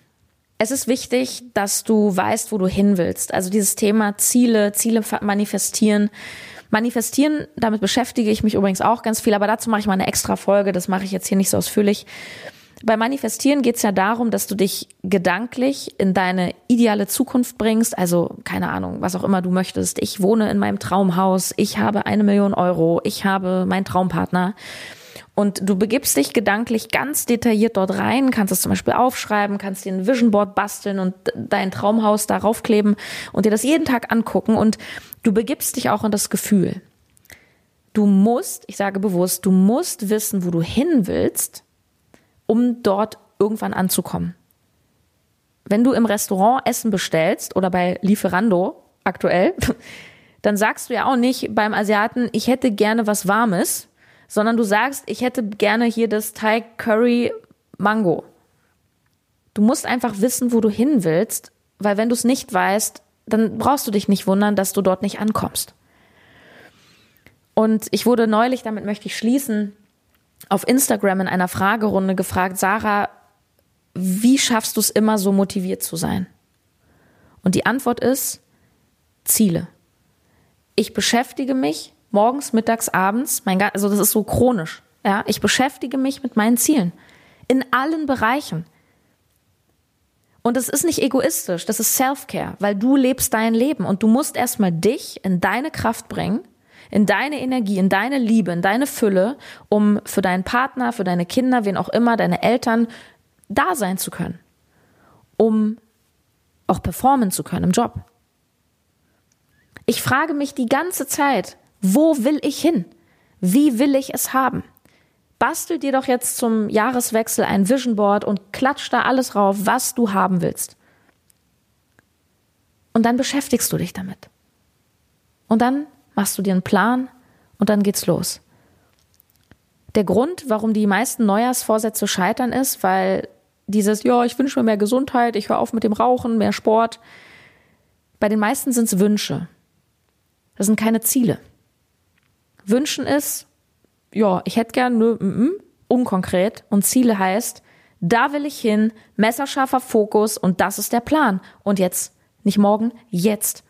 Es ist wichtig, dass du weißt, wo du hin willst. Also dieses Thema Ziele, Ziele manifestieren. Manifestieren, damit beschäftige ich mich übrigens auch ganz viel, aber dazu mache ich mal eine extra Folge, das mache ich jetzt hier nicht so ausführlich. Bei Manifestieren geht es ja darum, dass du dich gedanklich in deine ideale Zukunft bringst. Also keine Ahnung, was auch immer du möchtest. Ich wohne in meinem Traumhaus, ich habe eine Million Euro, ich habe meinen Traumpartner. Und du begibst dich gedanklich ganz detailliert dort rein, kannst es zum Beispiel aufschreiben, kannst dir ein Vision Board basteln und dein Traumhaus darauf kleben und dir das jeden Tag angucken und du begibst dich auch in das Gefühl. Du musst, ich sage bewusst, du musst wissen, wo du hin willst, um dort irgendwann anzukommen. Wenn du im Restaurant Essen bestellst oder bei Lieferando aktuell, *laughs* dann sagst du ja auch nicht beim Asiaten, ich hätte gerne was Warmes, sondern du sagst, ich hätte gerne hier das Thai Curry Mango. Du musst einfach wissen, wo du hin willst, weil wenn du es nicht weißt, dann brauchst du dich nicht wundern, dass du dort nicht ankommst. Und ich wurde neulich, damit möchte ich schließen, auf Instagram in einer Fragerunde gefragt, Sarah, wie schaffst du es immer so motiviert zu sein? Und die Antwort ist Ziele. Ich beschäftige mich morgens, mittags, abends, mein, also das ist so chronisch. Ja, ich beschäftige mich mit meinen Zielen in allen Bereichen. Und das ist nicht egoistisch, das ist Self-Care, weil du lebst dein Leben und du musst erstmal dich in deine Kraft bringen, in deine Energie, in deine Liebe, in deine Fülle, um für deinen Partner, für deine Kinder, wen auch immer, deine Eltern da sein zu können, um auch performen zu können im Job. Ich frage mich die ganze Zeit, wo will ich hin? Wie will ich es haben? Bastel dir doch jetzt zum Jahreswechsel ein Vision Board und klatsch da alles rauf, was du haben willst. Und dann beschäftigst du dich damit. Und dann machst du dir einen Plan und dann geht's los. Der Grund, warum die meisten Neujahrsvorsätze scheitern, ist, weil dieses, ja, ich wünsche mir mehr Gesundheit, ich höre auf mit dem Rauchen, mehr Sport. Bei den meisten sind es Wünsche. Das sind keine Ziele. Wünschen ist, ja, ich hätte gern, nö, mm, mm, unkonkret. Und Ziele heißt, da will ich hin, messerscharfer Fokus und das ist der Plan. Und jetzt, nicht morgen, jetzt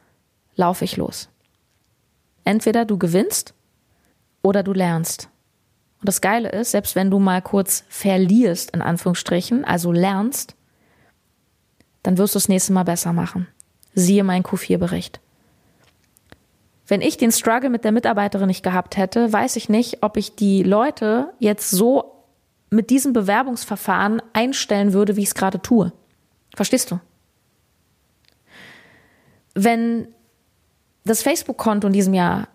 laufe ich los. Entweder du gewinnst oder du lernst. Und das Geile ist, selbst wenn du mal kurz verlierst, in Anführungsstrichen, also lernst, dann wirst du das nächste Mal besser machen. Siehe mein Q4-Bericht. Wenn ich den Struggle mit der Mitarbeiterin nicht gehabt hätte, weiß ich nicht, ob ich die Leute jetzt so mit diesem Bewerbungsverfahren einstellen würde, wie ich es gerade tue. Verstehst du? Wenn das Facebook-Konto in diesem Jahr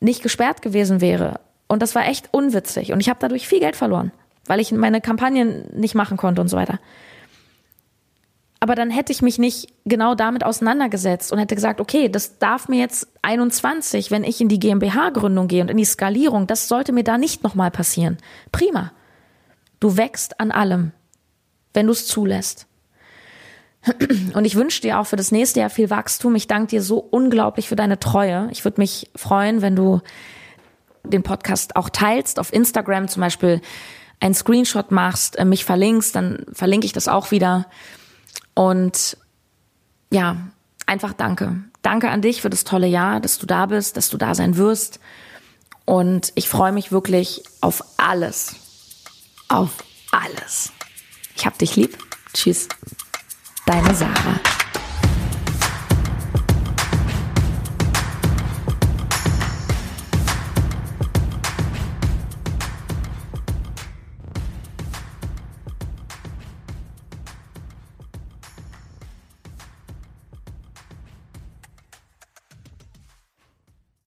nicht gesperrt gewesen wäre und das war echt unwitzig. Und ich habe dadurch viel Geld verloren, weil ich meine Kampagnen nicht machen konnte und so weiter. Aber dann hätte ich mich nicht genau damit auseinandergesetzt und hätte gesagt, okay, das darf mir jetzt 21, wenn ich in die GmbH-Gründung gehe und in die Skalierung, das sollte mir da nicht nochmal passieren. Prima. Du wächst an allem, wenn du es zulässt. Und ich wünsche dir auch für das nächste Jahr viel Wachstum. Ich danke dir so unglaublich für deine Treue. Ich würde mich freuen, wenn du den Podcast auch teilst, auf Instagram zum Beispiel einen Screenshot machst, äh, mich verlinkst, dann verlinke ich das auch wieder. Und ja, einfach danke. Danke an dich für das tolle Jahr, dass du da bist, dass du da sein wirst. Und ich freue mich wirklich auf alles. Auf alles. Ich hab dich lieb. Tschüss. Deine Sarah.